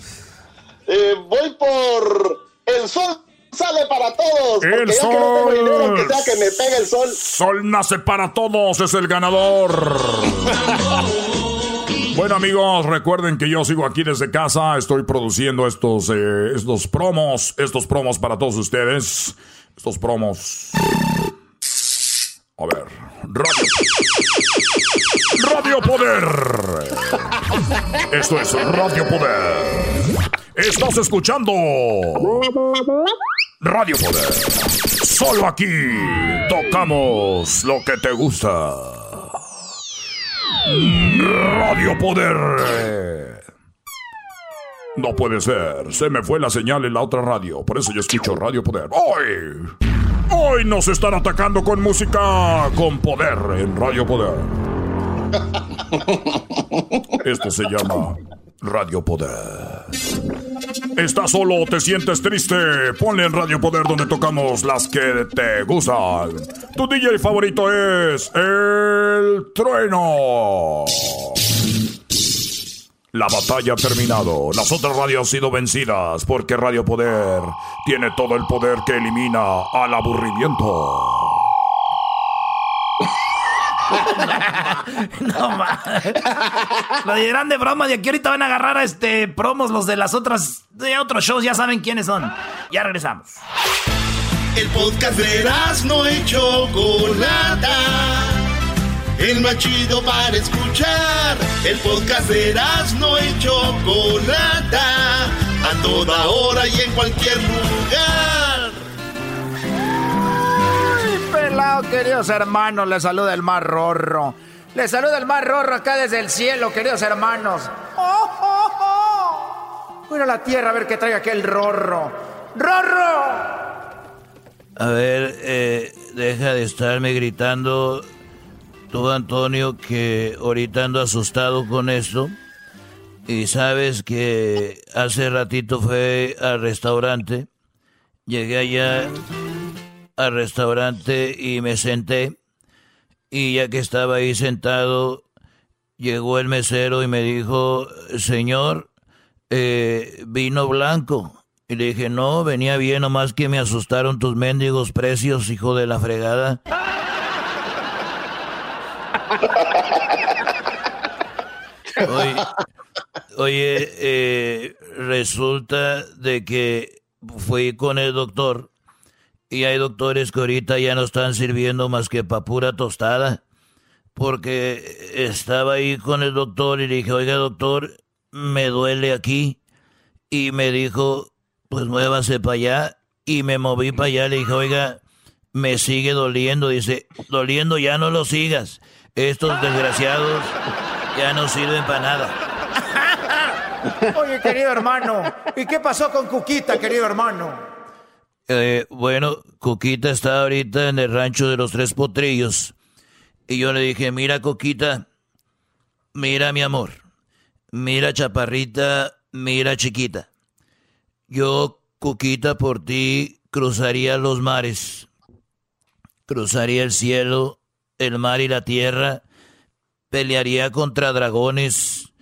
Eh, voy por el sol sale para todos. El porque ya que no tengo sol. dinero, aunque sea que me pegue el sol. Sol nace para todos, es el ganador. Bueno amigos, recuerden que yo sigo aquí desde casa, estoy produciendo estos, eh, estos promos, estos promos para todos ustedes, estos promos. A ver, Radio, Radio Poder. Esto es Radio Poder. Estás escuchando Radio Poder. Solo aquí tocamos lo que te gusta. Radio Poder. No puede ser. Se me fue la señal en la otra radio. Por eso yo escucho Radio Poder. Hoy. Hoy nos están atacando con música con poder en Radio Poder. Esto se llama Radio Poder. ¿Estás solo te sientes triste? Ponle en Radio Poder donde tocamos las que te gustan. Tu DJ favorito es El Trueno. La batalla ha terminado. Las otras radios han sido vencidas porque Radio Poder tiene todo el poder que elimina al aburrimiento. no mames. Lo dirán de broma. De aquí ahorita van a agarrar a este promos los de las otras. de otros shows. Ya saben quiénes son. Ya regresamos. El podcast de no y Chocolata. El más chido para escuchar. El podcast de no y Chocolata. A toda hora y en cualquier lugar. Queridos hermanos, les saluda el mar rorro. Les saluda el mar rorro acá desde el cielo, queridos hermanos. ¡Oh, oh, oh! Mira la tierra a ver qué trae aquel rorro. ¡Rorro! A ver, eh, deja de estarme gritando tú, Antonio, que ahorita ando asustado con esto. Y sabes que hace ratito fue al restaurante. Llegué allá al restaurante y me senté. Y ya que estaba ahí sentado, llegó el mesero y me dijo, señor, eh, vino blanco. Y le dije, no, venía bien, nomás que me asustaron tus mendigos precios, hijo de la fregada. Oye, oye, eh, resulta de que fui con el doctor y hay doctores que ahorita ya no están sirviendo más que pa' pura tostada. Porque estaba ahí con el doctor y le dije, oiga doctor, me duele aquí. Y me dijo, pues muévase para allá. Y me moví para allá, le dije, oiga, me sigue doliendo. Dice, doliendo ya no lo sigas. Estos desgraciados ya no sirven para nada. Oye, querido hermano, ¿y qué pasó con Cuquita, querido hermano? Eh, bueno, Coquita está ahorita en el rancho de los tres potrillos. Y yo le dije, mira, Coquita, mira mi amor, mira chaparrita, mira chiquita. Yo, Cuquita, por ti cruzaría los mares, cruzaría el cielo, el mar y la tierra, pelearía contra dragones,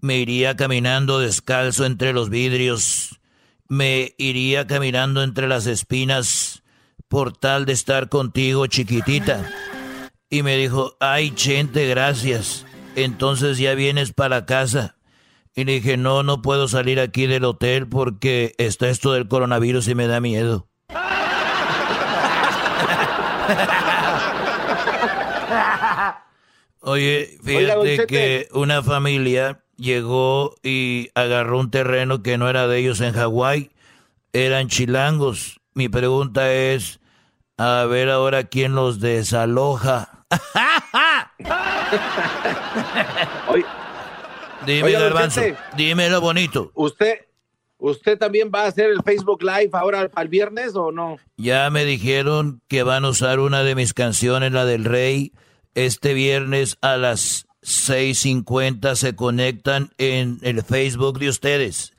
me iría caminando descalzo entre los vidrios, me iría caminando entre las espinas por tal de estar contigo, chiquitita. Y me dijo, ay, Chente, gracias. Entonces ya vienes para casa. Y le dije, no, no puedo salir aquí del hotel porque está esto del coronavirus y me da miedo. Oye, fíjate que una familia llegó y agarró un terreno que no era de ellos en Hawái. Eran chilangos. Mi pregunta es, a ver ahora quién los desaloja. Dime, Garbanzo, dímelo bonito. ¿Usted, ¿Usted también va a hacer el Facebook Live ahora al viernes o no? Ya me dijeron que van a usar una de mis canciones, la del Rey, este viernes a las 6.50 se conectan en el Facebook de ustedes.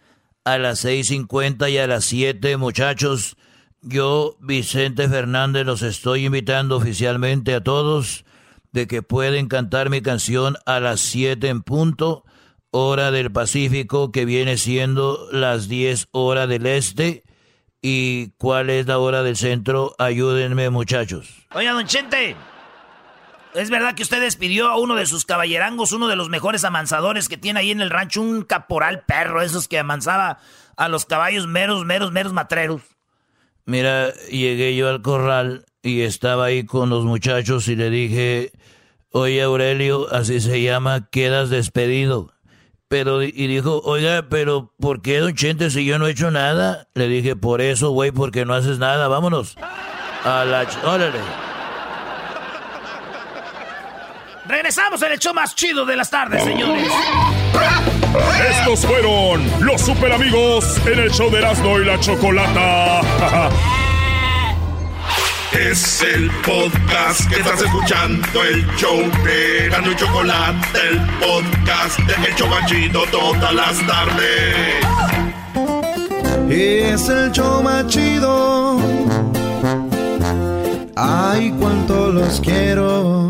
A las 6.50 y a las 7, muchachos, yo, Vicente Fernández, los estoy invitando oficialmente a todos de que pueden cantar mi canción a las 7 en punto, hora del Pacífico, que viene siendo las 10 horas del Este. ¿Y cuál es la hora del centro? Ayúdenme, muchachos. Don Chente, ¿es verdad que usted despidió a uno de sus caballerangos, uno de los mejores amansadores que tiene ahí en el rancho, un caporal perro, esos que amansaba a los caballos meros, meros, meros matreros? Mira, llegué yo al corral y estaba ahí con los muchachos y le dije, oye Aurelio, así se llama, quedas despedido. Pero, y dijo, oiga, pero ¿por qué, don Chente, si yo no he hecho nada? Le dije, por eso, güey, porque no haces nada, vámonos. A la... Órale. Regresamos en el show más chido de las tardes, señores. Estos fueron los super amigos en el show de Erasmo y la Chocolata. Es el podcast que estás escuchando, el show de Erasmo y Chocolata, el podcast de El Chocachito todas las tardes. Es el show más chido. Ay, cuánto los quiero.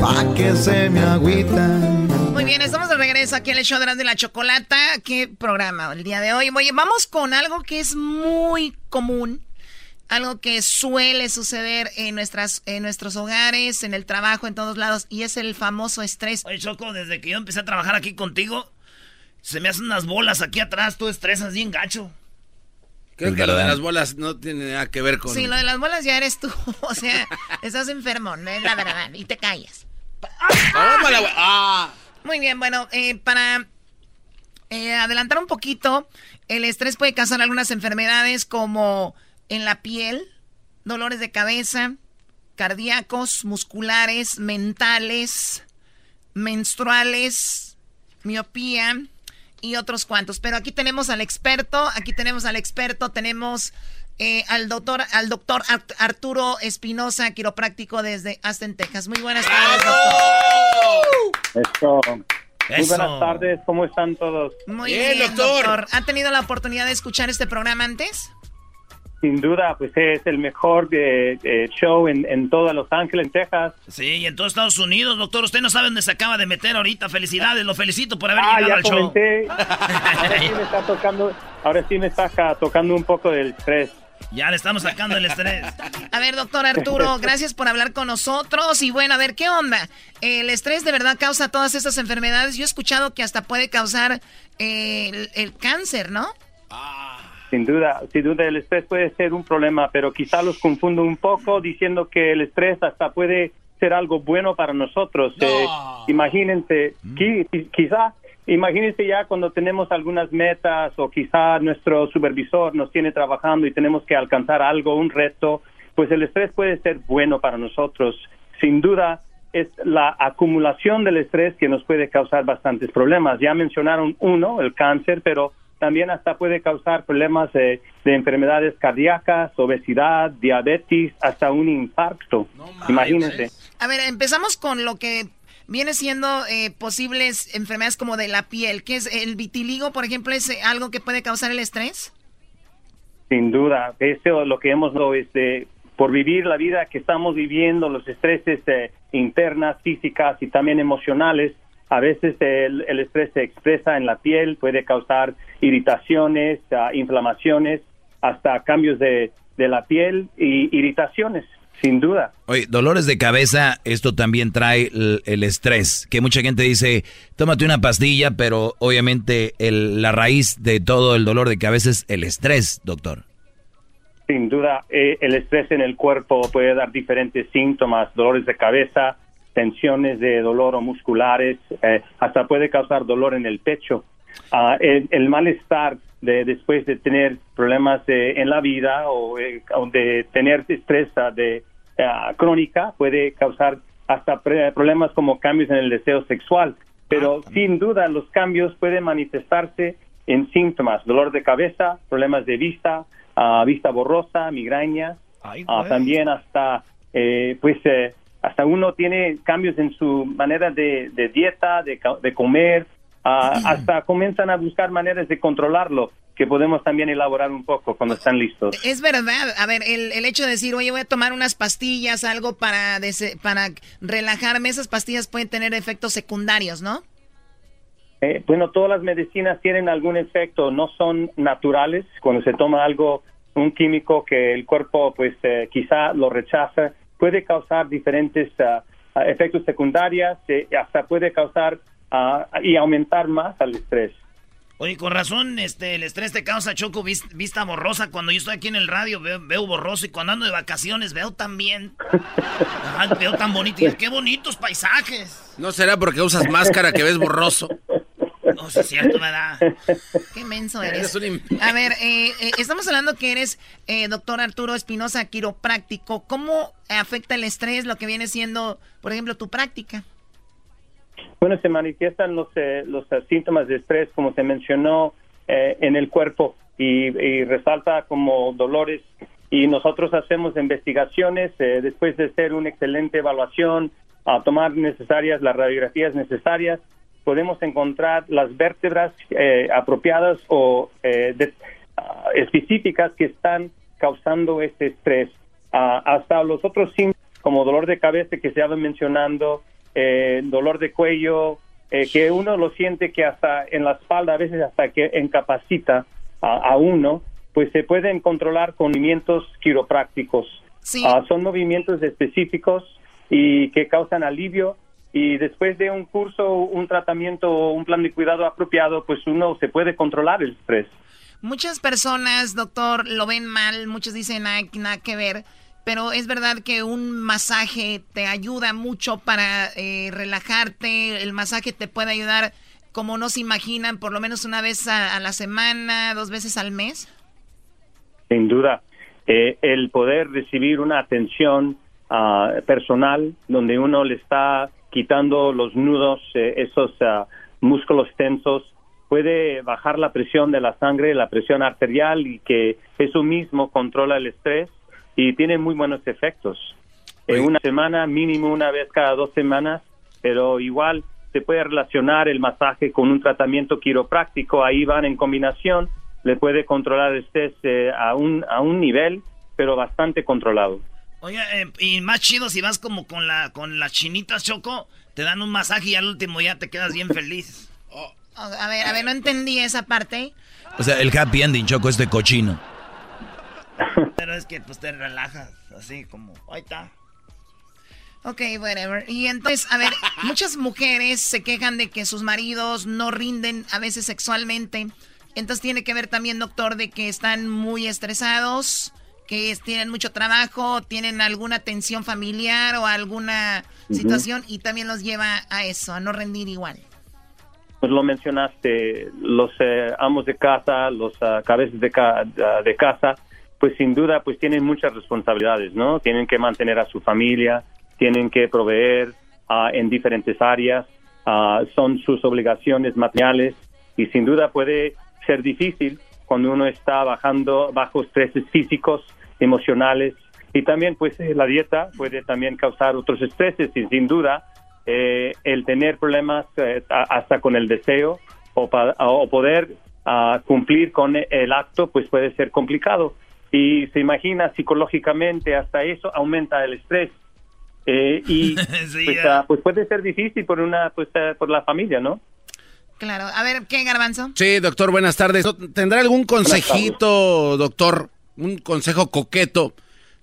pa' que se me agüitan. Muy bien, estamos de regreso aquí en el show de de la Chocolata. ¿Qué programa el día de hoy? Oye, vamos con algo que es muy común, algo que suele suceder en, nuestras, en nuestros hogares, en el trabajo, en todos lados, y es el famoso estrés. Oye, Choco, desde que yo empecé a trabajar aquí contigo, se me hacen unas bolas aquí atrás, tú estresas bien gacho. Creo que lo de las bolas no tiene nada que ver con... Sí, lo de las bolas ya eres tú, o sea, estás enfermo, no es la verdad, y te callas. ¡Ah! Muy bien, bueno, eh, para eh, adelantar un poquito, el estrés puede causar algunas enfermedades como en la piel, dolores de cabeza, cardíacos, musculares, mentales, menstruales, miopía y otros cuantos. Pero aquí tenemos al experto, aquí tenemos al experto, tenemos eh, al doctor, al doctor Arturo Espinosa, quiropráctico desde Aston, Texas. Muy buenas tardes, doctor. Muy buenas tardes, ¿cómo están todos? Muy bien, doctor. ¿Ha tenido la oportunidad de escuchar este programa antes? Sin duda, pues es el mejor de, show en, en toda Los Ángeles, Texas. Sí, y en todos Estados Unidos, doctor. Usted no sabe dónde se acaba de meter ahorita. Felicidades, lo felicito por haber ah, llegado ya al show. comenté. Ahora sí me está tocando, ahora sí me está tocando un poco del estrés. Ya le estamos sacando el estrés. A ver, doctor Arturo, gracias por hablar con nosotros. Y bueno, a ver, ¿qué onda? ¿El estrés de verdad causa todas estas enfermedades? Yo he escuchado que hasta puede causar eh, el, el, cáncer, ¿no? Sin duda, sin duda el estrés puede ser un problema, pero quizá los confundo un poco diciendo que el estrés hasta puede ser algo bueno para nosotros. Eh, imagínense, qui- quizá imagínense ya cuando tenemos algunas metas o quizá nuestro supervisor nos tiene trabajando y tenemos que alcanzar algo, un reto, pues el estrés puede ser bueno para nosotros. Sin duda, es la acumulación del estrés que nos puede causar bastantes problemas. Ya mencionaron uno, el cáncer, pero también hasta puede causar problemas de, enfermedades cardíacas, obesidad, diabetes, hasta un infarto. Imagínense. A ver, empezamos con lo que viene siendo eh, posibles enfermedades como de la piel. ¿Qué es el vitiligo, por ejemplo, es algo que puede causar el estrés? Sin duda, eso lo que hemos este, por vivir la vida que estamos viviendo, los estreses eh, internas, físicas y también emocionales, a veces el, estrés se expresa en la piel, puede causar irritaciones, ah, inflamaciones, hasta cambios de, de la piel y irritaciones. Sin duda. Oye, dolores de cabeza, esto también trae el, estrés, que mucha gente dice, tómate una pastilla, pero obviamente el, la raíz de todo el dolor de cabeza es el estrés, doctor. Sin duda, eh, el estrés en el cuerpo puede dar diferentes síntomas, dolores de cabeza, tensiones de dolor o musculares, eh, hasta puede causar dolor en el pecho. Ah, el, malestar de, después de tener problemas en la vida o, eh, de tener estrés ah, de, ah, crónica puede causar hasta problemas como cambios en el deseo sexual. Pero sin duda los cambios pueden manifestarse en síntomas, dolor de cabeza, problemas de vista, vista borrosa, migraña, también hasta eh, pues eh, hasta uno tiene cambios en su manera de, dieta, de, de comer, Ah, hasta comienzan a buscar maneras de controlarlo que podemos también elaborar un poco cuando están listos. Es verdad, a ver, el, el hecho de decir, oye, voy a tomar unas pastillas, algo para, para relajarme, esas pastillas pueden tener efectos secundarios, ¿no? Eh, bueno, todas las medicinas tienen algún efecto, no son naturales. Cuando se toma algo, un químico que el cuerpo pues eh, quizá lo rechaza, puede causar diferentes ah, efectos secundarios, eh, hasta puede causar y aumentar más al estrés. Oye, con razón, este, el estrés te causa choco vista borrosa. Cuando yo estoy aquí en el radio veo, borroso y cuando ando de vacaciones veo también. veo tan bonito. Y qué bonitos paisajes. ¿No será porque usas máscara que ves borroso? No, sí es cierto, ¿verdad? Qué menso eres. A ver, eh, eh, estamos hablando que eres eh, doctor Arturo Espinosa, quiropráctico. ¿Cómo afecta el estrés lo que viene siendo, por ejemplo, tu práctica? Bueno, se manifiestan los, eh, los eh, síntomas de estrés, como se mencionó, eh, en el cuerpo y, resalta como dolores. Y nosotros hacemos investigaciones después de hacer una excelente evaluación, a tomar necesarias las radiografías necesarias, podemos encontrar las vértebras apropiadas o ah, específicas que están causando este estrés. Ah, hasta los otros síntomas, como dolor de cabeza que se habían mencionando, eh, dolor de cuello, eh, que uno lo siente que hasta en la espalda, a veces hasta que incapacita a, uno, pues se pueden controlar con movimientos quiroprácticos. Ah, son movimientos específicos y que causan alivio y después de un curso, un tratamiento, un plan de cuidado apropiado, pues uno se puede controlar el estrés. Muchas personas, doctor, lo ven mal, muchos dicen, hay nada que ver pero es verdad que un masaje te ayuda mucho para eh, relajarte, el masaje te puede ayudar como no se imaginan, por lo menos una vez a, la semana, dos veces al mes. Sin duda, eh, el poder recibir una atención ah, personal donde uno le está quitando los nudos, eh, esos ah, músculos tensos, puede bajar la presión de la sangre, la presión arterial y que eso mismo controla el estrés y tiene muy buenos efectos. En una semana, mínimo una vez cada dos semanas, pero igual se puede relacionar el masaje con un tratamiento quiropráctico, ahí van en combinación, le puede controlar el estrés eh, a, un, a un nivel, pero bastante controlado. Oye, eh, y más chido si vas como con la con las chinitas, Choco, te dan un masaje y al último ya te quedas bien feliz. A ver, a ver, no entendí esa parte. O sea, el happy ending, Choco, es de cochino. Pero es que pues te relajas, así como, ahí está. Ok, whatever. Y entonces, a ver, muchas mujeres se quejan de que sus maridos no rinden a veces sexualmente. Entonces tiene que ver también, doctor, de que están muy estresados, que tienen mucho trabajo, tienen alguna tensión familiar o alguna situación y también los lleva a eso, a no rendir igual. pues lo mencionaste, los eh, amos de casa, los ah, cabezas de, ca- ah, de casa, pues sin duda pues tienen muchas responsabilidades, ¿no? Tienen que mantener a su familia, tienen que proveer ah, en diferentes áreas, ah, son sus obligaciones materiales y sin duda puede ser difícil cuando uno está bajando bajo estreses físicos, emocionales y también pues eh, la dieta puede también causar otros estreses y sin duda eh, el tener problemas eh, hasta con el deseo o, o poder ah, cumplir con el acto pues puede ser complicado y se imagina psicológicamente hasta eso aumenta el estrés Eh, y pues, ah, pues puede ser difícil por una pues ah, por la familia no Claro. A ver, ¿qué, Garbanzo? Sí, doctor, buenas tardes. ¿Tendrá algún consejito, doctor? Un consejo coqueto.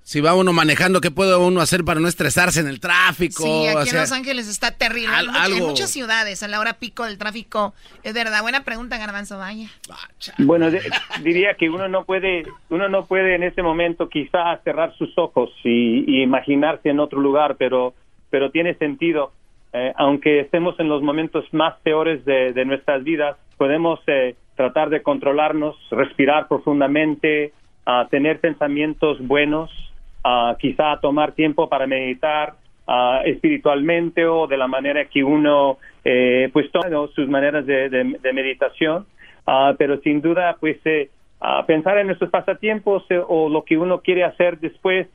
Si va uno manejando, ¿qué puede uno hacer para no estresarse en el tráfico? Sí, aquí O en Los Ángeles está terrible. al- en, en muchas ciudades, a la hora pico del tráfico. Es verdad. Buena pregunta, Garbanzo. Vaya. Bueno, de- diría que uno no puede, uno no puede en ese momento quizás cerrar sus ojos y, y imaginarse en otro lugar, pero, pero tiene sentido. Eh, aunque estemos en los momentos más peores de, de nuestras vidas, podemos eh, tratar de controlarnos, respirar profundamente, ah, tener pensamientos buenos, ah, quizá tomar tiempo para meditar espiritualmente o de la manera que uno eh, pues toma ¿no? sus maneras de, de- de meditación pero sin duda pues eh, pensar en nuestros pasatiempos eh, o lo que uno quiere hacer después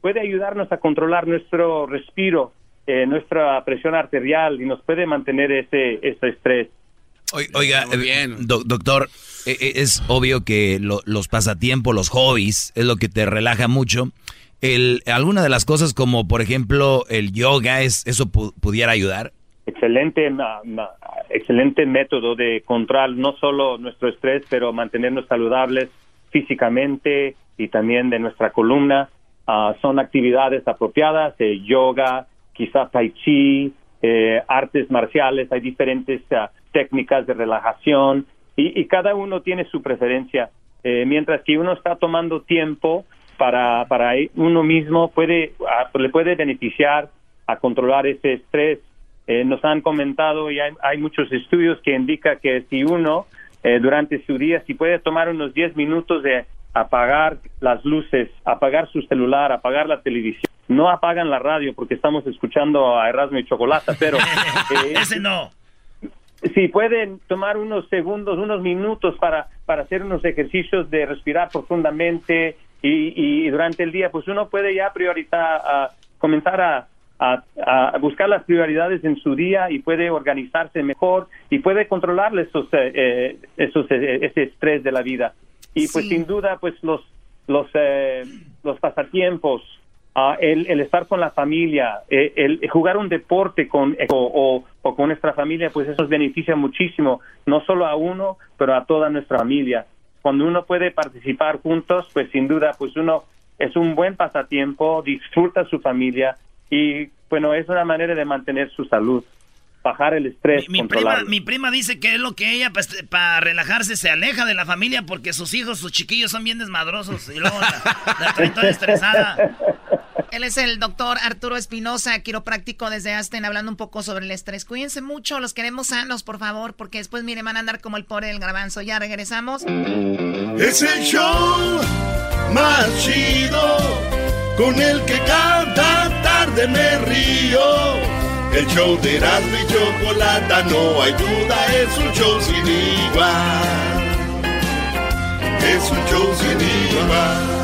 puede ayudarnos a controlar nuestro respiro eh, nuestra presión arterial y nos puede mantener ese ese estrés Oi- Oiga, doctor, eh, eh, es obvio que lo- los pasatiempos, los hobbies, es lo que te relaja mucho. El, alguna de las cosas como, por ejemplo, el yoga, es, ¿eso pu- pudiera ayudar? excelente excelente método de controlar no solo nuestro estrés pero mantenernos saludables físicamente y también de nuestra columna Ah, son actividades apropiadas eh, yoga quizá tai chi eh, artes marciales hay diferentes ah, técnicas de relajación y, y cada uno tiene su preferencia Eh, mientras que uno está tomando tiempo para para uno mismo puede le puede beneficiar a controlar ese estrés eh, nos han comentado y hay, hay muchos estudios que indican que si uno eh, durante su día, si puede tomar unos 10 minutos de apagar las luces, apagar su celular, apagar la televisión, no apagan la radio porque estamos escuchando a Erasmo y Chocolata, pero... eh, Ese no. si pueden tomar unos segundos, unos minutos para, para hacer unos ejercicios de respirar profundamente y, y durante el día, pues uno puede ya priorizar, a comenzar a, a- a buscar las prioridades en su día y puede organizarse mejor y puede controlar esos, eh, eh, esos, eh, ese estrés de la vida. Y pues sin duda, pues los, los, eh, los pasatiempos, ah, el, el estar con la familia, eh, el, jugar un deporte con, o, o- o con nuestra familia, pues eso beneficia muchísimo, no solo a uno, pero a toda nuestra familia. Cuando uno puede participar juntos, pues sin duda, pues uno es un buen pasatiempo, disfruta su familia y bueno, es una manera de mantener su salud, bajar el estrés, Mi prima, controlarlo. mi prima dice que es lo que ella, para relajarse, se aleja de la familia porque sus hijos, sus chiquillos son bien desmadrosos. Y luego la, la trae toda estresada. Él es el doctor Arturo Espinosa, quiropráctico desde Aston, hablando un poco sobre el estrés. Cuídense mucho, los queremos sanos, por favor, porque después, mire, van a andar como el pobre del garbanzo. Ya regresamos. Es el show más chido con el que cada tarde me río. El show de Erasmo y Chocolata, no hay duda, es un show sin igual. Es un show sin igual.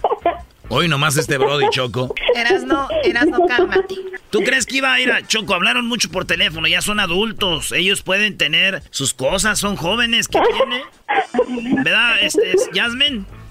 Hoy nomás este Brody Choco. Eras no, eras no, cálmate. ¿Tú crees que iba a ir a Choco? Hablaron mucho por teléfono, ya son adultos. Ellos pueden tener sus cosas, son jóvenes. ¿Qué tiene? ¿Verdad, este, Jasmine?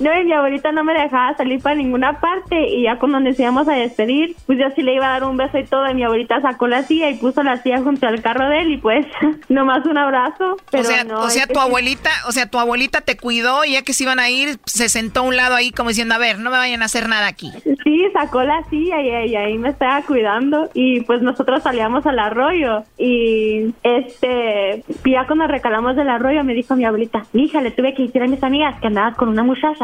No, y mi abuelita no me dejaba salir para ninguna parte. Y ya cuando nos íbamos a despedir, pues yo sí le iba a dar un beso y todo. Y mi abuelita sacó la silla y puso la silla junto al carro de él. Y pues, nomás un abrazo. Pero o sea, no, o sea tu abuelita, o sea, tu abuelita te cuidó y ya que se iban a ir, se sentó a un lado ahí como diciendo, a ver, no me vayan a hacer nada aquí. Sí, sacó la silla y, y ahí me estaba cuidando y pues nosotros salíamos al arroyo y este, ya cuando recalamos del arroyo me dijo mi abuelita, hija, le tuve que decir a mis amigas que andabas con una muchacha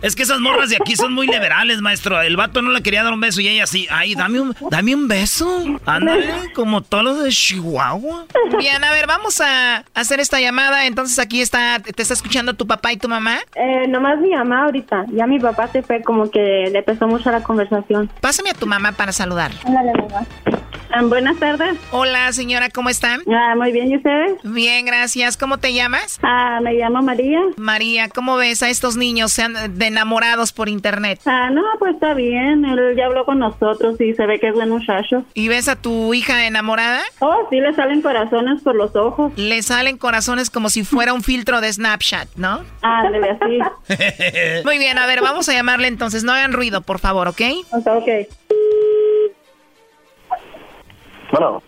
Es que esas morras de aquí son muy liberales, maestro. El vato no le quería dar un beso y ella sí. Ay, dame un, dame un beso. Ándale, como todos los de Chihuahua. Bien, a ver, vamos a hacer esta llamada. Entonces aquí está, te está escuchando tu papá y tu mamá. Eh, nomás mi mamá ahorita. Ya mi papá se fue como que le pesó mucho la conversación. Pásame a tu mamá para saludar. Ándale, mamá. Ah, buenas tardes. Hola, señora, ¿cómo están? Ah, muy bien, ¿y ustedes? Bien, gracias. ¿Cómo te llamas? Ah, me llamo María. María, ¿cómo ves a estos niños sean de enamorados por internet? Ah, no, pues está bien. Él ya habló con nosotros y se ve que es buen muchacho. ¿Y ves a tu hija enamorada? Oh, sí, le salen corazones por los ojos. Le salen corazones como si fuera un filtro de Snapchat, ¿no? Ah, debe así. Muy bien, a ver, vamos a llamarle entonces. No hagan ruido, por favor, ¿ok? Ok, ok.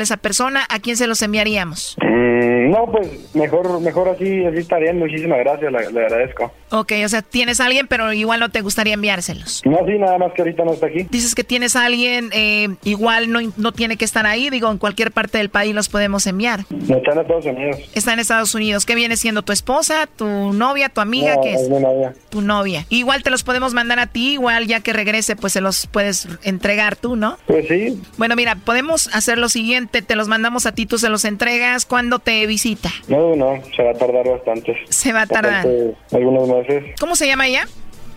esa persona. ¿A quién se los enviaríamos? Mm, no, pues mejor mejor así, así está bien. Muchísimas gracias, le, le agradezco. Ok, o sea, tienes a alguien, pero igual no te gustaría enviárselos. No, sí, nada más que ahorita no está aquí. Dices que tienes a alguien, eh, igual no, no tiene que estar ahí, digo, en cualquier parte del país los podemos enviar. No está en Estados Unidos. Está en Estados Unidos. ¿Qué viene siendo tu esposa, tu novia, tu amiga? No, ¿Qué es? es mi novia. Tu novia. Igual te los podemos mandar a ti, igual ya que regrese, pues se los puedes entregar tú, ¿no? Pues sí. Bueno, mira, podemos hacer lo siguiente, te los mandamos a ti, tú se los entregas. ¿Cuándo te visita? No, no, se va a tardar bastante. Se va a tardar. Bastante, algunos ¿Cómo se llama ella?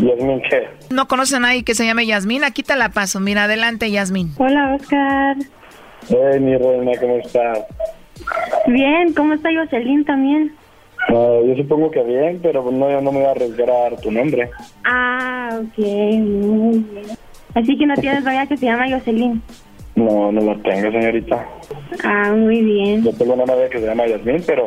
Yasmin, ¿qué? ¿No conoces a nadie que se llame Yasmín? Aquí te la paso. Mira, adelante, Yasmín. Hola, Oscar. Hey, mi reina, ¿cómo estás? Bien, ¿cómo está Jocelyn también? No, yo supongo que bien, pero no, yo no me voy a arriesgar a dar tu nombre. Ah, ok, muy bien. Así que no tienes novia que se llama Jocelyn. No, no la tengo, señorita. Ah, muy bien. Yo tengo una novia que se llama Yasmin, pero,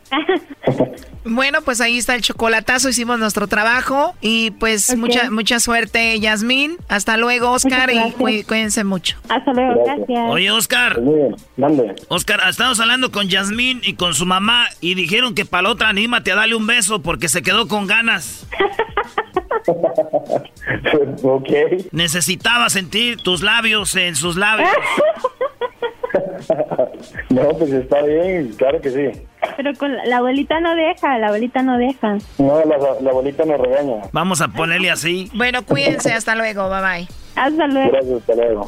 Bueno, pues ahí está el chocolatazo, hicimos nuestro trabajo y pues mucha mucha suerte, Yasmín. Hasta luego, Oscar, y Muchas gracias. cu- cuídense mucho. Hasta luego, gracias. Oye, Oscar. Mande. Oscar, estamos hablando con Yasmín y con su mamá y dijeron que para la otra anímate a darle un beso porque se quedó con ganas. ok. Necesitaba sentir tus labios en sus labios. no, pues está bien, claro que sí. Pero con la, la abuelita no deja, la abuelita no deja. No, la, la abuelita nos regaña. Vamos a ponerle así. Bueno, cuídense, hasta luego, bye bye. Hasta luego. Gracias, hasta luego.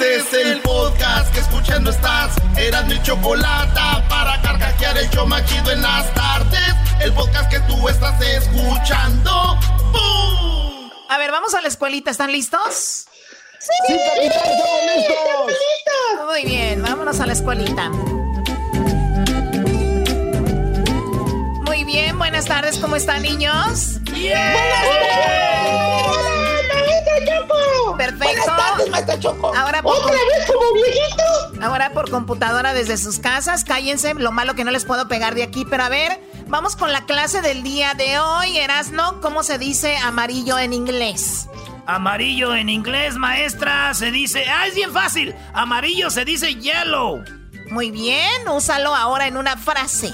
Este es el podcast que escuchando estás. Eran mi chocolate para carcajear el yo machido en las tardes. El podcast que tú estás escuchando. ¡Bum! A ver, vamos a la escuelita, ¿están listos? Sí, capitán, estamos listos. Muy bien, vámonos a la escuelita. Muy bien, buenas tardes, ¿cómo están niños? Perfecto. Maestra Choco. Ahora por ¿Otra vez como viejito? Ahora por computadora desde sus casas, cállense, lo malo que no les puedo pegar de aquí, pero a ver, vamos con la clase del día de hoy, Erasno, ¿cómo se dice amarillo en inglés? Amarillo en inglés, maestra, se dice... ¡Ah, es bien fácil! Amarillo se dice yellow. Muy bien, úsalo ahora en una frase.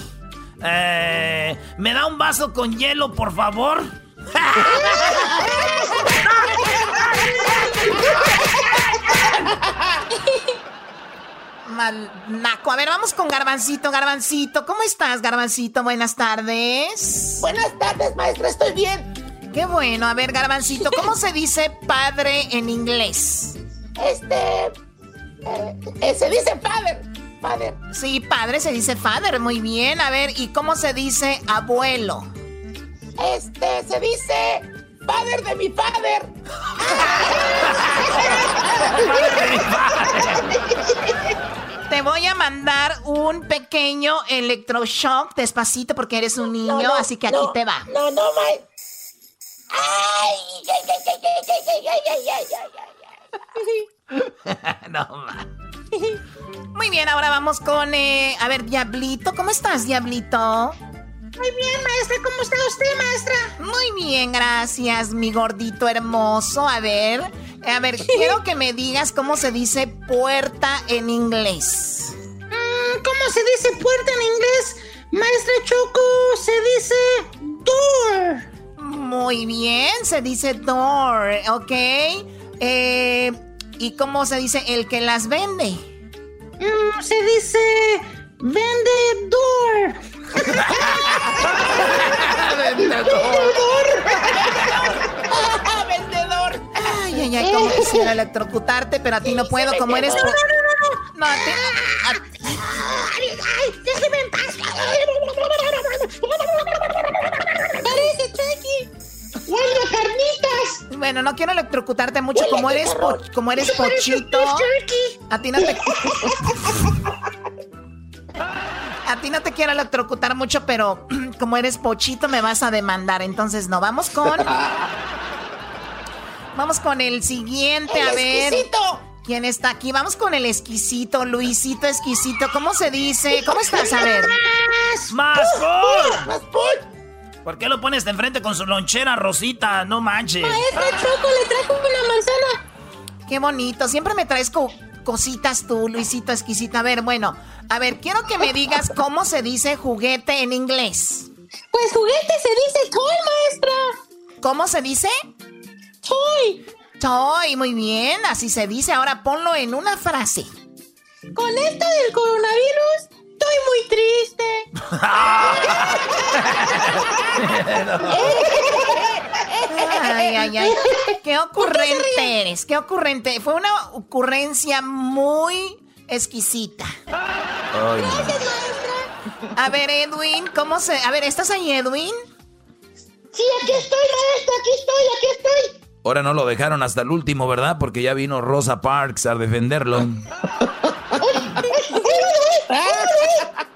Eh, ¿Me da un vaso con hielo, por favor? Mal naco. A ver, vamos con Garbancito, Garbancito. ¿Cómo estás, Garbancito? Buenas tardes. Buenas tardes, maestra, estoy bien. Qué bueno. A ver, Garbancito, ¿cómo se dice padre en inglés? Este. eh, eh, se dice father. Father. Sí, padre se dice father. Muy bien. A ver, ¿y cómo se dice abuelo? Este, se dice. ¡Padre de mi padre! Te voy a mandar un pequeño electroshock despacito porque eres un niño, así que no, aquí te va. No, no, Mike. My... Ay, ay, ay, no más. Muy bien, ahora vamos con. A ver, Diablito. ¿Cómo estás, Diablito? Muy bien, maestra, ¿cómo está usted, maestra? Muy bien, gracias, mi gordito hermoso. A ver, a ver, quiero que me digas cómo se dice puerta en inglés. Mm, ¿Cómo se dice puerta en inglés? Maestra Choco, se dice door. Muy bien, se dice door, ¿ok? Eh, ¿Y cómo se dice el que las vende? Mm, se dice vendedor. ¡Vendedor! Ay, ay, ay, como quisiera electrocutarte, pero a ti no puedo, como eres... No, no, no, no, No, a ti- Ay, déjeme en paz. Parece Chucky. Huele carnitas. Bueno, no quiero electrocutarte mucho, como eres, po- como eres pochito. A ti no te... Ti no te quiero electrocutar mucho, pero como eres pochito me vas a demandar. Entonces no, vamos con... Vamos con el siguiente, El a ver. exquisito. ¿Quién está aquí? Vamos con el exquisito, Luisito exquisito. ¿Cómo se dice? ¿Cómo estás? A ver. ¡Más por! Más por. ¿Por qué lo pones de enfrente con su lonchera, Rosita? No manches. Maestra Choco, le trajo una manzana. Qué bonito. Siempre me traes cositas tú, Luisito exquisito. A ver, bueno. A ver, quiero que me digas cómo se dice juguete en inglés. Pues juguete se dice toy, maestra. ¿Cómo se dice? Toy. Toy, muy bien. Así se dice. Ahora ponlo en una frase. Con esto del coronavirus, estoy muy triste. Ay, ay, ay. Qué ocurrente eres. Qué ocurrente. Fue una ocurrencia muy exquisita. A ver, Edwin, ¿cómo se...? A ver, ¿estás ahí, Edwin? Sí, aquí estoy, maestra, aquí estoy, aquí estoy. Ahora no lo dejaron hasta el último, ¿verdad? Porque ya vino Rosa Parks a defenderlo.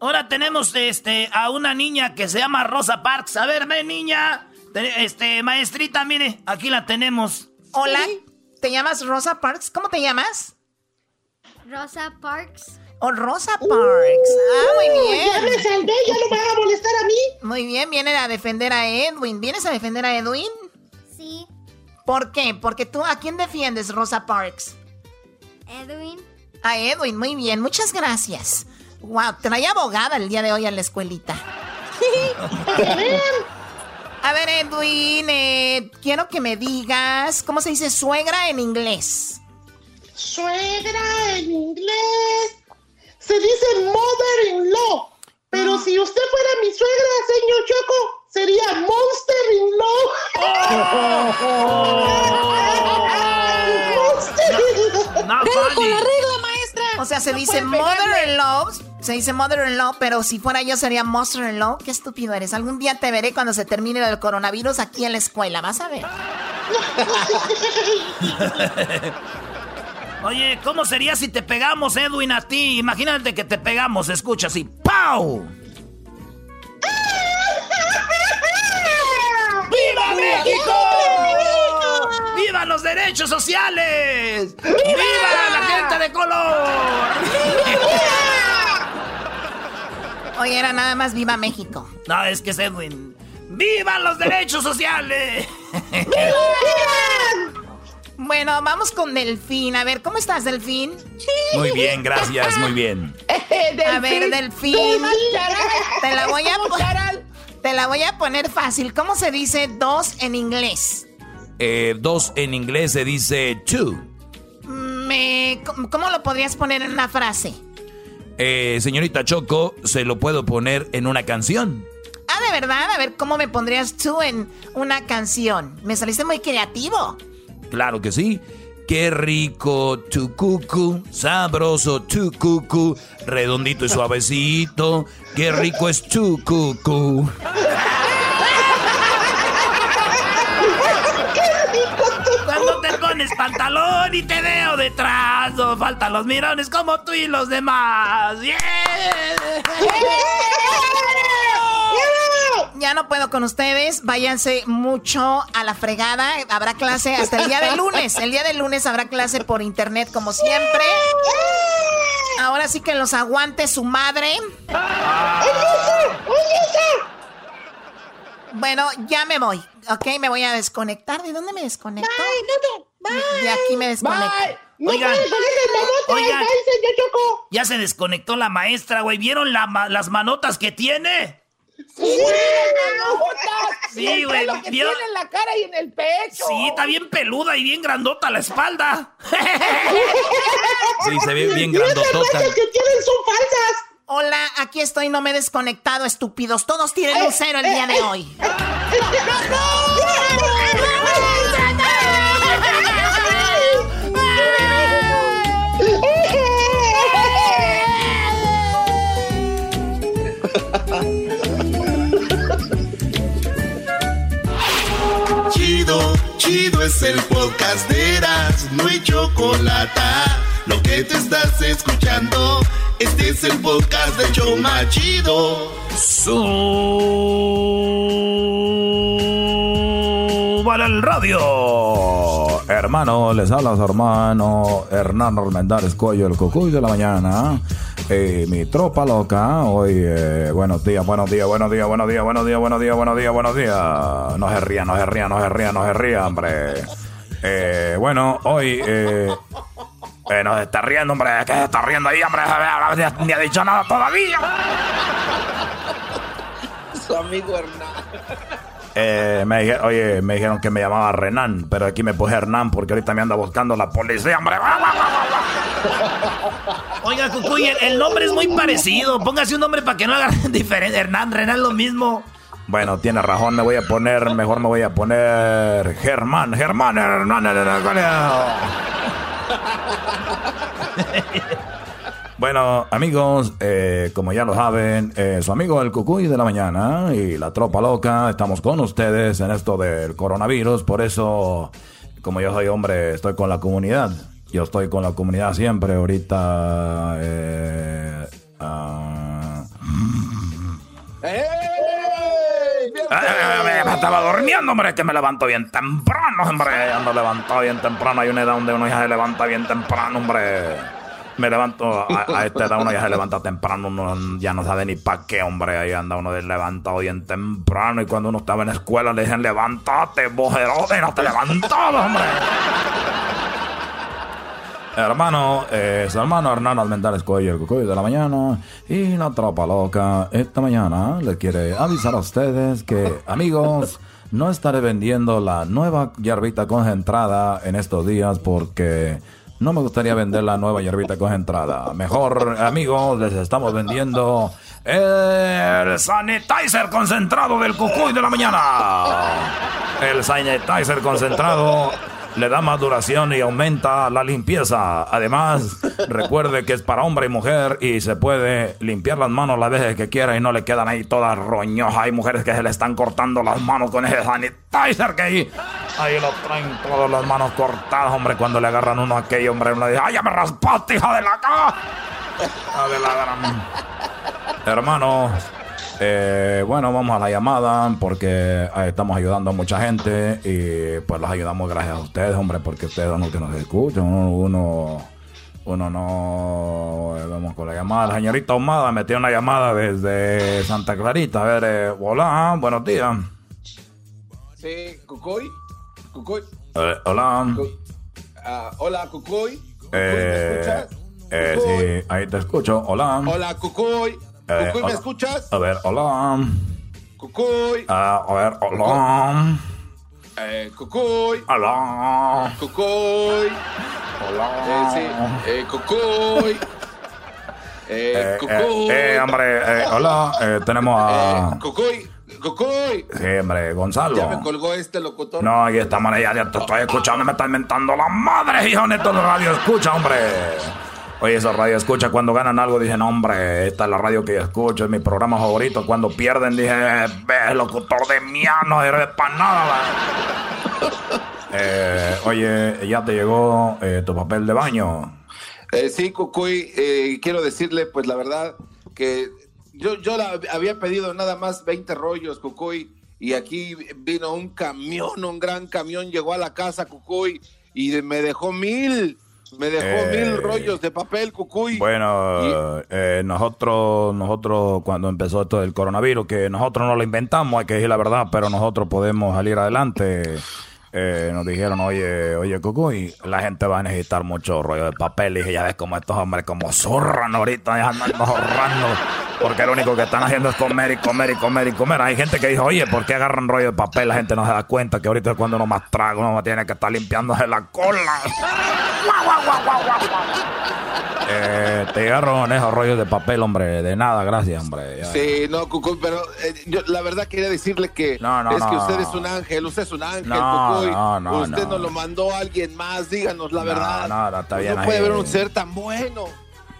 Ahora tenemos este a una niña que se llama Rosa Parks. A ver, ven, niña. Te- Este, maestrita, mire, aquí la tenemos. Hola. ¿Te llamas Rosa Parks? ¿Cómo te llamas? Rosa Parks. O Rosa Parks. ah, muy bien. Ya me salvé, ya no me van a molestar a mí. Muy bien, viene a defender a Edwin. ¿Vienes a defender a Edwin? Sí. ¿Por qué? Porque tú, ¿a quién defiendes, Rosa Parks? Edwin. A Edwin, muy bien, muchas gracias. Wow, traía abogada el día de hoy a la escuelita. a ver, Edwin, eh, quiero que me digas, ¿cómo se dice suegra en inglés? Suegra en inglés. Se dice mother-in-law. Pero si usted fuera mi suegra, señor Choco, sería monster-in-law. Monster-in-law. con la regla. O sea, se dice mother-in-law, se dice mother-in-law, pero si fuera yo sería monster-in-law. Qué estúpido eres. Algún día te veré cuando se termine el coronavirus aquí en la escuela, vas a ver. Oye, ¿cómo sería si te pegamos, Edwin, a ti? Imagínate que te pegamos, escucha así. ¡Pau! ¡Viva México! ¡Viva los derechos sociales! ¡Viva la gente de color! Oye, era nada más viva México. No, es que es Edwin. ¡Viva los derechos sociales! Bueno, vamos con Delfín. A ver, ¿cómo estás, Delfín? Muy bien, gracias, muy bien. A ver, Delfín. Te la voy a Te la voy a poner fácil. ¿Cómo se dice dos en inglés? Eh, dos en inglés se dice two. Me, ¿Cómo lo podrías poner en una frase? Eh, señorita Choco, se lo puedo poner en una canción. Ah, de verdad, a ver, ¿cómo me pondrías tú en una canción? Me saliste muy creativo. Claro que sí. Qué rico tu cucu, sabroso tu cucu, redondito y suavecito. Qué rico es tu cucu. Pones pantalón y te veo detrás, no faltan los mirones como tú y los demás. ¡Yeah! Ya no puedo con ustedes. Váyanse mucho a la fregada. Habrá clase hasta el día de lunes. El día de lunes habrá clase por internet como siempre. Ahora sí que los aguante su madre. Bueno, ya me voy. Ok, me voy a desconectar. ¿De dónde me desconecto? De aquí me desconecto. Oigan, oigan, ya se desconectó la maestra, güey. ¿Vieron la las manotas que tiene? ¡Sí, Sí, güey. Lo que tiene en la cara y en el pecho. Sí, está bien peluda y bien grandota la espalda. Sí, se ve bien grandotota. que tienen son falsas. Hola, aquí estoy, no me he desconectado, estúpidos. Todos tienen un cero el día de hoy. Chido, es el podcast de Eras, no hay chocolate. Lo que te estás escuchando, este es el podcast de Choma Chido. Para el radio. Hermano, les habla su hermano Hernán Armendáriz Cuello, el cucuy de la mañana. Mi tropa loca, hoy, eh, buenos días, buenos días, buenos días, buenos días, buenos días, buenos días, buenos días, buenos días. No se ría, no se ría, no se ría, no se ría, hombre. Eh, bueno, hoy, eh, eh, no se está riendo, hombre. ¿Qué se está riendo ahí, hombre? Ni ha dicho nada todavía. Su amigo Hernán. Eh, me dije- oye, me dijeron que me llamaba Renan, pero aquí me puse Hernán porque ahorita me anda buscando la policía, hombre. Oiga, Cucuy, el, el nombre es muy parecido. Póngase un nombre para que no haga diferente. Hernán, Renan, lo mismo. Bueno, tiene razón, me voy a poner, mejor me voy a poner Germán, Germán, Hernán, Hernán. Bueno, amigos, eh, como ya lo saben, eh, su amigo el Cucuy de la mañana y la tropa loca, estamos con ustedes en esto del coronavirus, por eso, como yo soy hombre, estoy con la comunidad. Yo estoy con la comunidad siempre, ahorita... eh, ah, ¡Ey! ¡Bien Eh, me estaba durmiendo, hombre, que me levanto bien temprano, hombre. Ando levantado bien temprano. Hay una edad donde uno ya se levanta bien temprano, hombre. Me levanto, a, a esta edad uno ya se levanta temprano, uno ya no sabe ni pa' qué, hombre. Ahí anda uno levantado bien temprano. Y cuando uno estaba en la escuela le dicen, levántate, bojerote, no te levantabas, hombre. Hermano, eh, su hermano Hernán Almendares Cuello, el cucuy de la mañana y la tropa loca. Esta mañana les quiere avisar a ustedes que, amigos, no estaré vendiendo la nueva hierbita concentrada en estos días porque no me gustaría vender la nueva hierbita concentrada. Mejor, amigos, les estamos vendiendo el sanitizer concentrado del cucuy de la mañana. El sanitizer concentrado le da más duración y aumenta la limpieza. Además, recuerde que es para hombre y mujer y se puede limpiar las manos las veces que quiera y no le quedan ahí todas roñojas. Hay mujeres que se le están cortando las manos con ese sanitizer que ahí, ahí lo traen todas las manos cortadas, hombre. Cuando le agarran uno a aquello, hombre, uno dice, ¡ay, ya me raspaste, hija de la ca! Hija de la gran... Hermano, eh, bueno, vamos a la llamada porque eh, estamos ayudando a mucha gente y pues los ayudamos gracias a ustedes, hombre, porque ustedes son los que nos escuchan. Uno, uno, uno no... eh, vamos con la llamada. La señorita Ahumada metió una llamada desde Santa Clarita. A ver, eh, hola, buenos días. Sí, Cucuy. Cucuy. Eh, hola. Ah, hola, Cucuy. Eh, escuchas? eh, sí, ahí te escucho. Hola. Hola, Cucuy. Eh, Cucuy, ¿me escuchas? A ver, hola. Cucuy. Ah, a ver, hola. Eh, Cucuy. Hola. Cucuy. Hola. Eh, sí. Eh, Cucuy. Eh, Eh, Cucuy. eh, eh, hombre, eh, hola, eh, tenemos a... Cucuy. Cucuy. Sí, hombre, Gonzalo. Ya me colgó este locutor. No, aquí estamos, ya, ya te estoy escuchando, me están mentando la madre, hijo, de radio escucha, hombre. Oye, esa radio escucha cuando ganan algo, dicen, hombre, esta es la radio que yo escucho, es mi programa favorito. Cuando pierden, dije, ve, locutor de mía, no eres para nada. va". Eh, oye, ya te llegó eh, tu papel de baño. Eh, sí, Cucuy, eh, quiero decirle, pues la verdad, que yo, yo la había pedido nada más 20 rollos, Cucuy, y aquí vino un camión, un gran camión, llegó a la casa, Cucuy, y me dejó mil, me dejó Eh, mil rollos de papel, Cucuy. Bueno, eh, nosotros, nosotros cuando empezó esto del coronavirus, que nosotros no lo inventamos, hay que decir la verdad, pero nosotros podemos salir adelante. Eh, nos dijeron, oye, oye, Cucuy, la gente va a necesitar mucho rollo de papel. Y dije, ya ves como estos hombres como zurran ahorita, ya andan ahorrando. Porque lo único que están haciendo es comer y comer y comer y comer. Hay gente que dice, oye, ¿por qué agarran rollo de papel? La gente no se da cuenta que ahorita es cuando uno más traga, uno tiene que estar limpiándose la cola. Eh, esos rollos de papel, hombre. De nada, gracias, hombre. Ya. Sí, no, Cucuy, pero eh, yo la verdad quería decirle que No, no, es que usted es un ángel, usted es un ángel, No, Cucuy. no, no, usted no. nos lo mandó a alguien más, díganos la verdad. no, no, está bien No puede haber un ser tan bueno,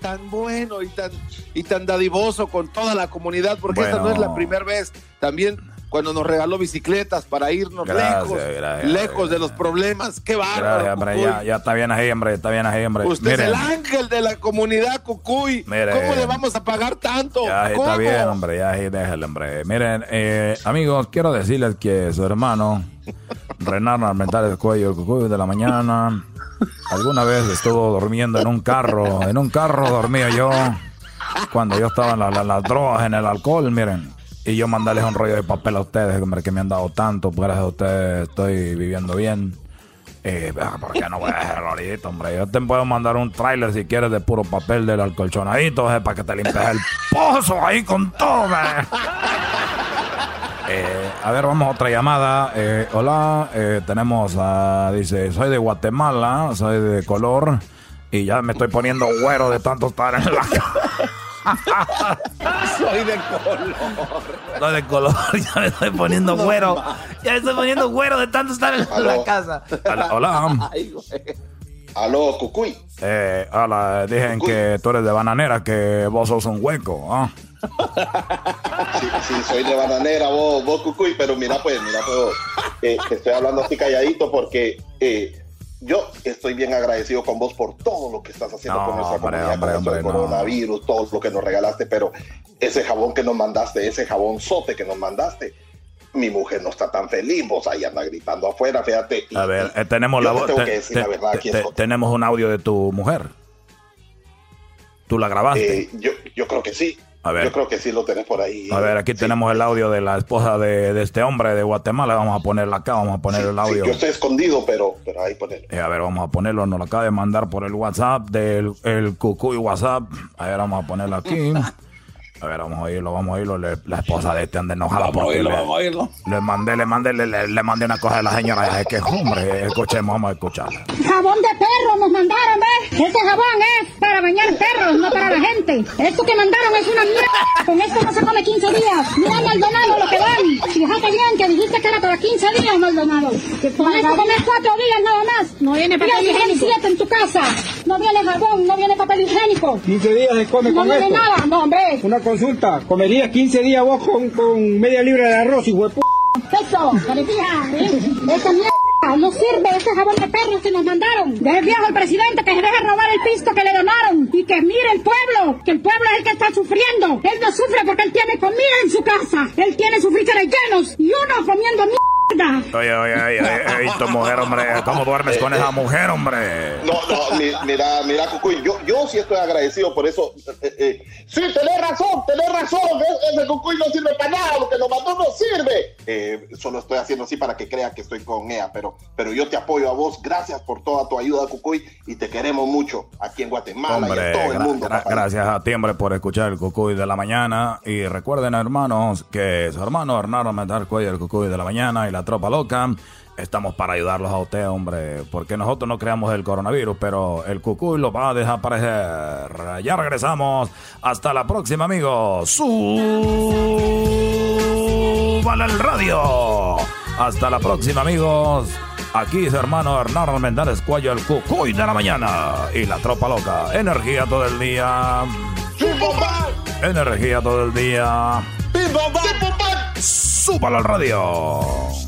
tan bueno y tan, y tan dadivoso con toda la comunidad, porque esta no es la primera vez. También cuando nos regaló bicicletas para irnos Gracias, lejos, gracias, lejos de los problemas. Qué Gracias, bárbaro. Ya, ya está bien ahí, hombre. Está bien ahí, hombre. Usted es Miren, el ángel de la comunidad, Cucuy. Mire. ¿Cómo le vamos a pagar tanto? Ya está ¿Cómo? bien, hombre. Ya ahí déjale, hombre. Miren, eh, amigos, quiero decirles que su hermano, Renan Armentares Cuello, el cucuy de la mañana, alguna vez estuvo durmiendo en un carro. En un carro dormía yo cuando yo estaba en la- la- las drogas, en el alcohol, miren. Y yo mandarles un rollo de papel a ustedes, hombre, que me han dado tanto. Gracias a ustedes estoy viviendo bien. Eh, ¿Por qué no voy a dejarlo ahorita, hombre? Yo te puedo mandar un tráiler si quieres de puro papel del alcolchonadito, eh, para que te limpies el pozo ahí con todo, man. Eh, a ver, vamos a otra llamada. Eh, hola, eh, tenemos a, dice, soy de Guatemala, soy de color y ya me estoy poniendo güero de tanto estar en la Soy de color. Soy de color, ya me estoy poniendo No güero. Ya me estoy poniendo güero de tanto estar en Aló. la casa. Hola. hola. Ay. Aló, Cucuy. Eh, hola, dicen que tú eres de bananera, que vos sos un hueco. ¿ah? Sí, sí, soy de bananera, vos, vos Cucuy, pero mira pues, mira pues, eh, estoy hablando así calladito porque eh, yo estoy bien agradecido con vos por todo lo que estás haciendo No, con nuestra hombre, comunidad, hombre, con hombre, no. coronavirus, todo lo que nos regalaste, pero ese jabón que nos mandaste, ese jabón sote que nos mandaste, mi mujer no está tan feliz, vos ahí anda gritando afuera, fíjate. y- A ver, eh, tenemos la voz. te- te- te- tenemos un audio de tu mujer. ¿Tú la grabaste? Eh, yo, yo creo que sí. A ver. Yo creo que sí lo tenés por ahí. A ver, aquí tenemos el audio de la esposa de, de este hombre de Guatemala. Vamos a ponerla acá, vamos a poner el Sí, audio. yo estoy escondido, pero, pero ahí ponelo. Eh, a ver, vamos a ponerlo. Nos lo acaba de mandar por el WhatsApp del el Cucuy WhatsApp. A ver, vamos a ponerlo aquí. A ver, vamos a oírlo, vamos a oírlo. Le- la esposa de este anda enojada Vamos a porque oírlo, le, vamos a oírlo. le mandé, le mandé, le, le- le mandé una cosa de la señora. Es que, hombre, escuchemos, vamos a escuchar. Jabón de perro nos mandaron, ¿ves? Ese jabón es para bañar perros, no para la gente. Esto que mandaron es una mierda. Con esto no se come 15 días. Mira Maldonado lo que dan. Fíjate bien que dijiste que era para 15 días, Maldonado. Con esto comes 4 días nada más. No viene papel higiénico. 7 en tu casa. No viene jabón, no viene papel higiénico. 15 días se come No con viene esto. nada, no, hombre. Una consulta. ¿Comerías 15 días vos con, media libra de arroz, hijo de p***? Eso, parecía, ¿eh? Esa mierda no sirve, ese jabón de perros que nos mandaron. Deje viejo al presidente que se deje robar el pisto que le donaron. Y que mire el pueblo, que el pueblo es el que está sufriendo. Él no sufre porque él tiene comida en su casa. Él tiene sus frijoles llenos y uno comiendo mierda. Oye, oye, oye, oye, oye, tu mujer, hombre. ¿Cómo duermes con esa mujer, hombre? No, no, mi- mira, mira, Cucuy, yo, yo sí estoy agradecido por eso. eh, eh, sí, tenés razón, tenés razón. e- Ese Cucuy no sirve para nada, lo que nos mandó no sirve. Eh, solo estoy haciendo así para que crea que estoy con ella, pero, pero yo te apoyo a vos. Gracias por toda tu ayuda, Cucuy, y te queremos mucho aquí en Guatemala y Hombre, en todo el mundo. gra- papá. gracias a ti, hombre, por escuchar el Cucuy de la mañana. Y recuerden, hermanos, que su hermano Hernando Metal Cuello, el Cucuy de la mañana y la tropa loca. Estamos para ayudarlos a usted, hombre, porque nosotros no creamos el coronavirus, pero el Cucuy lo va a desaparecer. Ya regresamos. Hasta la próxima, amigos. Súbale el radio. Hasta la próxima, amigos. Aquí es hermano Hernán Mendares Cuello, el Cucuy de la mañana. Y la tropa loca. Energía todo el día. Energía todo el día. Súbalo al radio.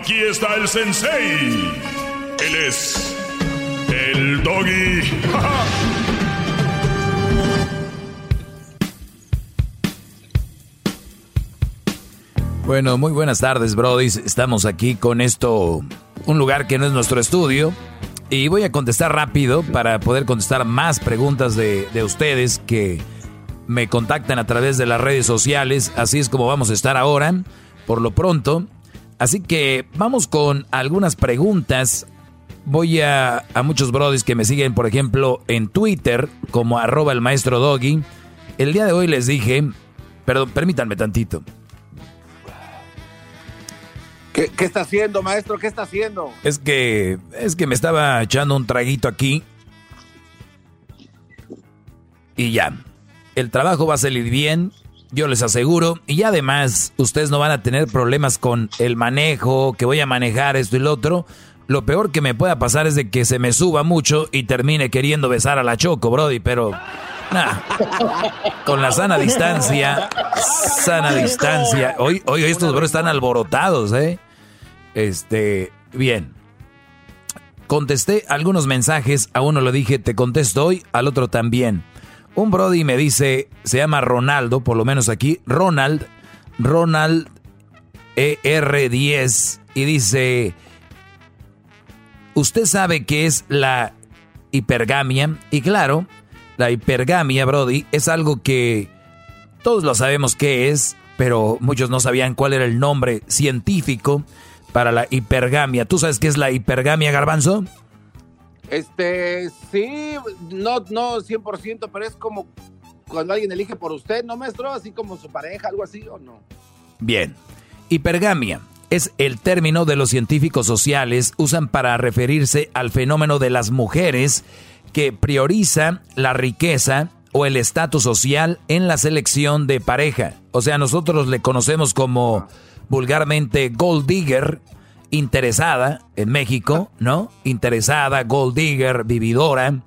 Aquí está el sensei. Él es el doggy. Bueno, muy buenas tardes, Brody. Estamos aquí con esto, un lugar que no es nuestro estudio. Y voy a contestar rápido para poder contestar más preguntas de, de ustedes que me contactan a través de las redes sociales. Así es como vamos a estar ahora, por lo pronto. Así que vamos con algunas preguntas. Voy a, a muchos brodis que me siguen, por ejemplo, en Twitter, como arroba el maestro Doggy. El día de hoy les dije, perdón, permítanme tantito. ¿Qué, qué está haciendo, maestro? ¿Qué está haciendo? Es que es que me estaba echando un traguito aquí. Y ya. El trabajo va a salir bien, yo les aseguro. Y además, ustedes no van a tener problemas con el manejo, que voy a manejar esto y lo otro. Lo peor que me pueda pasar es de que se me suba mucho y termine queriendo besar a la Choco, Brody, pero nah, con la sana distancia, sana distancia. Hoy, hoy estos bros están alborotados, ¿eh? Este, bien. Contesté algunos mensajes, a uno le dije, te contesto hoy, al otro también. Un Brody me dice, se llama Ronaldo, por lo menos aquí, Ronald, Ronald ER10, y dice, ¿usted sabe qué es la hipergamia? Y claro, la hipergamia, Brody, es algo que todos lo sabemos qué es, pero muchos no sabían cuál era el nombre científico para la hipergamia. ¿Tú sabes qué es la hipergamia, Garbanzo? Este, sí, no, no 100%, pero es como cuando alguien elige por usted, ¿no, maestro? Así como su pareja, algo así, ¿o no? Bien. Hipergamia es el término de los científicos sociales usan para referirse al fenómeno de las mujeres que prioriza la riqueza o el estatus social en la selección de pareja. O sea, nosotros le conocemos como vulgarmente gold digger interesada en México, ¿no? Interesada, gold digger, vividora.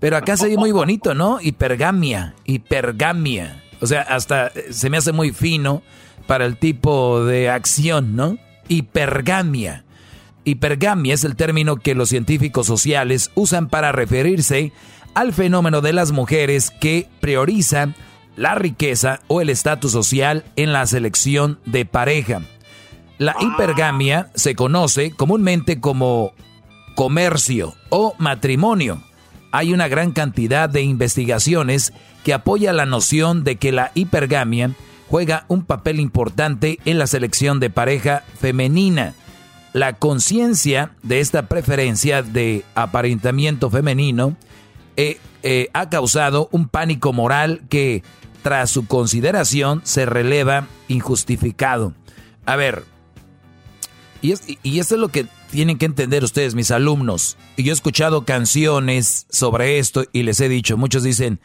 Pero acá se ve muy bonito, ¿no? Hipergamia, hipergamia. O sea, hasta se me hace muy fino para el tipo de acción, ¿no? Hipergamia. Hipergamia es el término que los científicos sociales usan para referirse al fenómeno de las mujeres que priorizan la riqueza o el estatus social en la selección de pareja. La hipergamia se conoce comúnmente como comercio o matrimonio. Hay una gran cantidad de investigaciones que apoya la noción de que la hipergamia juega un papel importante en la selección de pareja femenina. La conciencia de esta preferencia de aparentamiento femenino eh, eh, ha causado un pánico moral que, tras su consideración, se releva injustificado. A ver, y, y esto es lo que tienen que entender ustedes, mis alumnos. Y yo he escuchado canciones sobre esto y les he dicho, muchos dicen,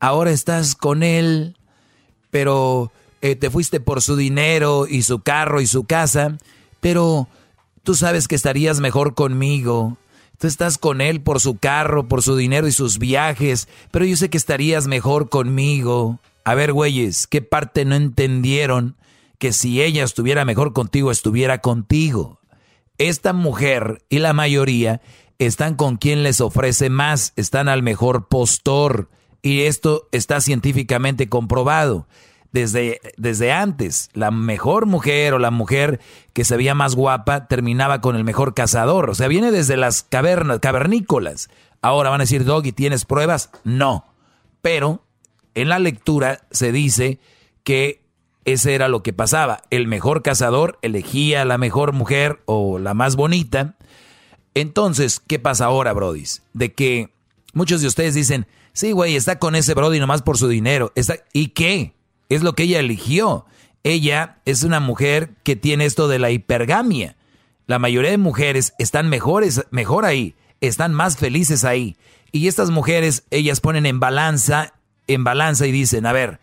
ahora estás con él, pero eh, te fuiste por su dinero y su carro y su casa, pero tú sabes que estarías mejor conmigo. Tú estás con él por su carro, por su dinero y sus viajes, pero yo sé que estarías mejor conmigo. A ver, güeyes, ¿qué parte no entendieron que si ella estuviera mejor contigo, estuviera contigo. Esta mujer y la mayoría están con quien les ofrece más, están al mejor postor. Y esto está científicamente comprobado. Desde, desde antes, la mejor mujer o la mujer que se veía más guapa terminaba con el mejor cazador. O sea, viene desde las cavernas, cavernícolas. Ahora van a decir, Doggy, ¿tienes pruebas? No. Pero en la lectura se dice que ese era lo que pasaba. El mejor cazador elegía a la mejor mujer o la más bonita. Entonces, ¿qué pasa ahora, Brody? De que muchos de ustedes dicen, sí, güey, está con ese Brody nomás por su dinero. ¿Y qué? Es lo que ella eligió. Ella es una mujer que tiene esto de la hipergamia. La mayoría de mujeres están mejores, mejor ahí, están más felices ahí. Y estas mujeres, ellas ponen en balanza, en balanza y dicen, a ver,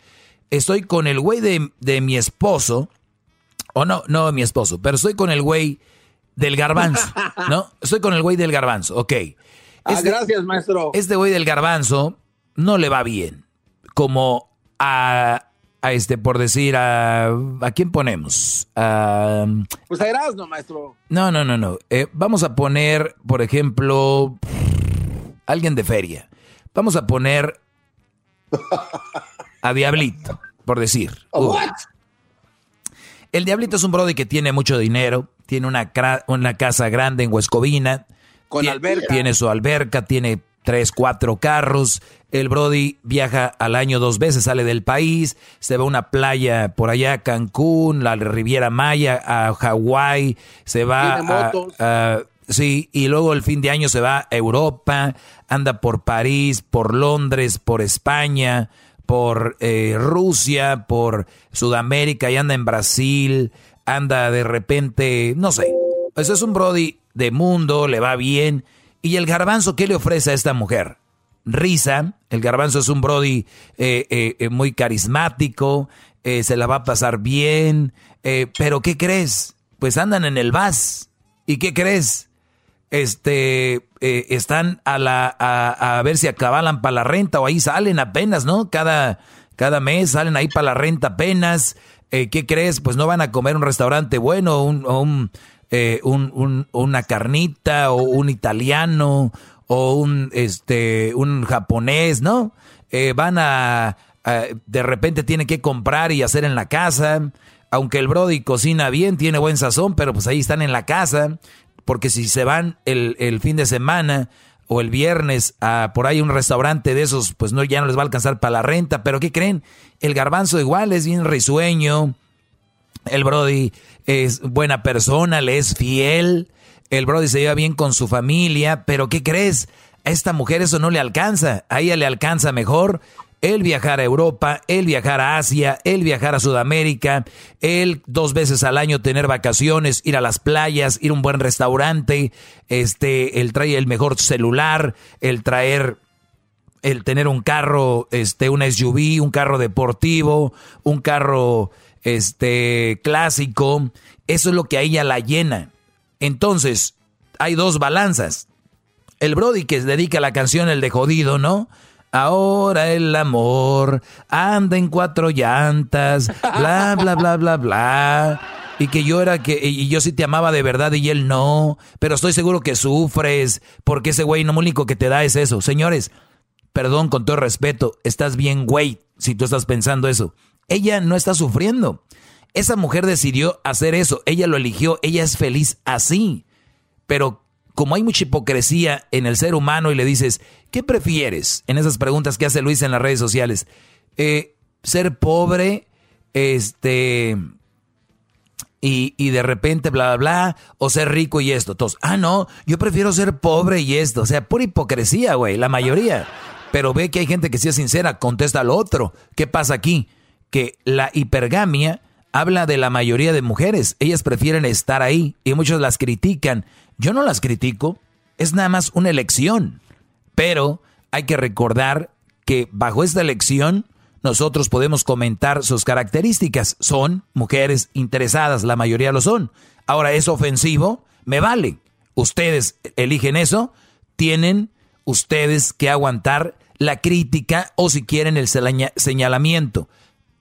estoy con el güey de, mi esposo, o no, no mi esposo, pero estoy con el güey del garbanzo, ¿no? Estoy con el güey del garbanzo, ok. ah, Este- gracias, maestro. Este güey del garbanzo no le va bien, como a, a este, por decir, a, ¿a quién ponemos? A, Pues a Erasmo, maestro. no, no, no, no. Eh, vamos a poner, por ejemplo, alguien de feria. Vamos a poner a Diablito, por decir. Uh. El Diablito es un brody que tiene mucho dinero, tiene una, casa grande en Huescovina. Con Tie- alberca. Tiene su alberca, tiene tres, cuatro carros. El Brody viaja al año dos veces, sale del país, se va a una playa por allá, Cancún, la Riviera Maya, a Hawái, se va Tiene a, a- sí, y luego el fin de año se va a Europa, anda por París, por Londres, por España, por eh, Rusia, por Sudamérica y anda en Brasil, anda de repente, no sé. Eso es un Brody de mundo, le va bien. ¿Y el garbanzo qué le ofrece a esta mujer? Risa, el garbanzo es un Brody eh, eh, eh, muy carismático, se la va a pasar bien, pero ¿qué crees? Pues andan en el VAS. ¿Y qué crees? Este eh, están a la a, a ver si acabalan para la renta o ahí salen apenas, ¿no? Cada cada mes salen ahí para la renta apenas. Eh, ¿Qué crees? Pues no van a comer un restaurante bueno, un, o un, eh, un- un- una carnita o un italiano o un este un japonés, ¿no? Eh, van a, a- de repente tienen que comprar y hacer en la casa. Aunque el Brody cocina bien, tiene buen sazón, pero pues ahí están en la casa porque si se van el, el fin de semana o el viernes a por ahí un restaurante de esos, pues no, ya no les va a alcanzar para la renta. Pero ¿qué creen? El garbanzo igual es bien risueño. El Brody es buena persona, le es fiel. El Brody se lleva bien con su familia. Pero ¿qué crees? A esta mujer eso no le alcanza. A ella le alcanza mejor el viajar a Europa, el viajar a Asia, el viajar a Sudamérica, el dos veces al año tener vacaciones, ir a las playas, ir a un buen restaurante, este, el traer el mejor celular, el traer el tener un carro, este, un SUV, un carro deportivo, un carro, este, clásico, eso es lo que a ella la llena. Entonces, hay dos balanzas. El Brody que dedica la canción El de Jodido, ¿no? Ahora el amor anda en cuatro llantas, bla, bla, bla, bla, bla. Y que yo era que, y yo sí te amaba de verdad y él no. Pero estoy seguro que sufres, porque ese güey no lo único que te da es eso. Señores, perdón con todo respeto, estás bien, güey, si tú estás pensando eso. Ella no está sufriendo. Esa mujer decidió hacer eso, ella lo eligió, ella es feliz así. Pero como hay mucha hipocresía en el ser humano y le dices, ¿qué prefieres? En esas preguntas que hace Luis en las redes sociales. Eh, ser pobre, este, y, y, de repente bla, bla, bla, o ser rico y esto. Todos, ah, no, yo prefiero ser pobre y esto. O sea, pura hipocresía, güey, la mayoría. Pero ve que hay gente que sea sincera, contesta al otro. ¿Qué pasa aquí? Que la hipergamia habla de la mayoría de mujeres. Ellas prefieren estar ahí y muchos las critican. Yo no las critico, es nada más una elección. Pero hay que recordar que bajo esta elección nosotros podemos comentar sus características. Son mujeres interesadas, la mayoría lo son. Ahora, ¿es ofensivo? Me vale. Ustedes eligen eso, tienen ustedes que aguantar la crítica o si quieren el señalamiento.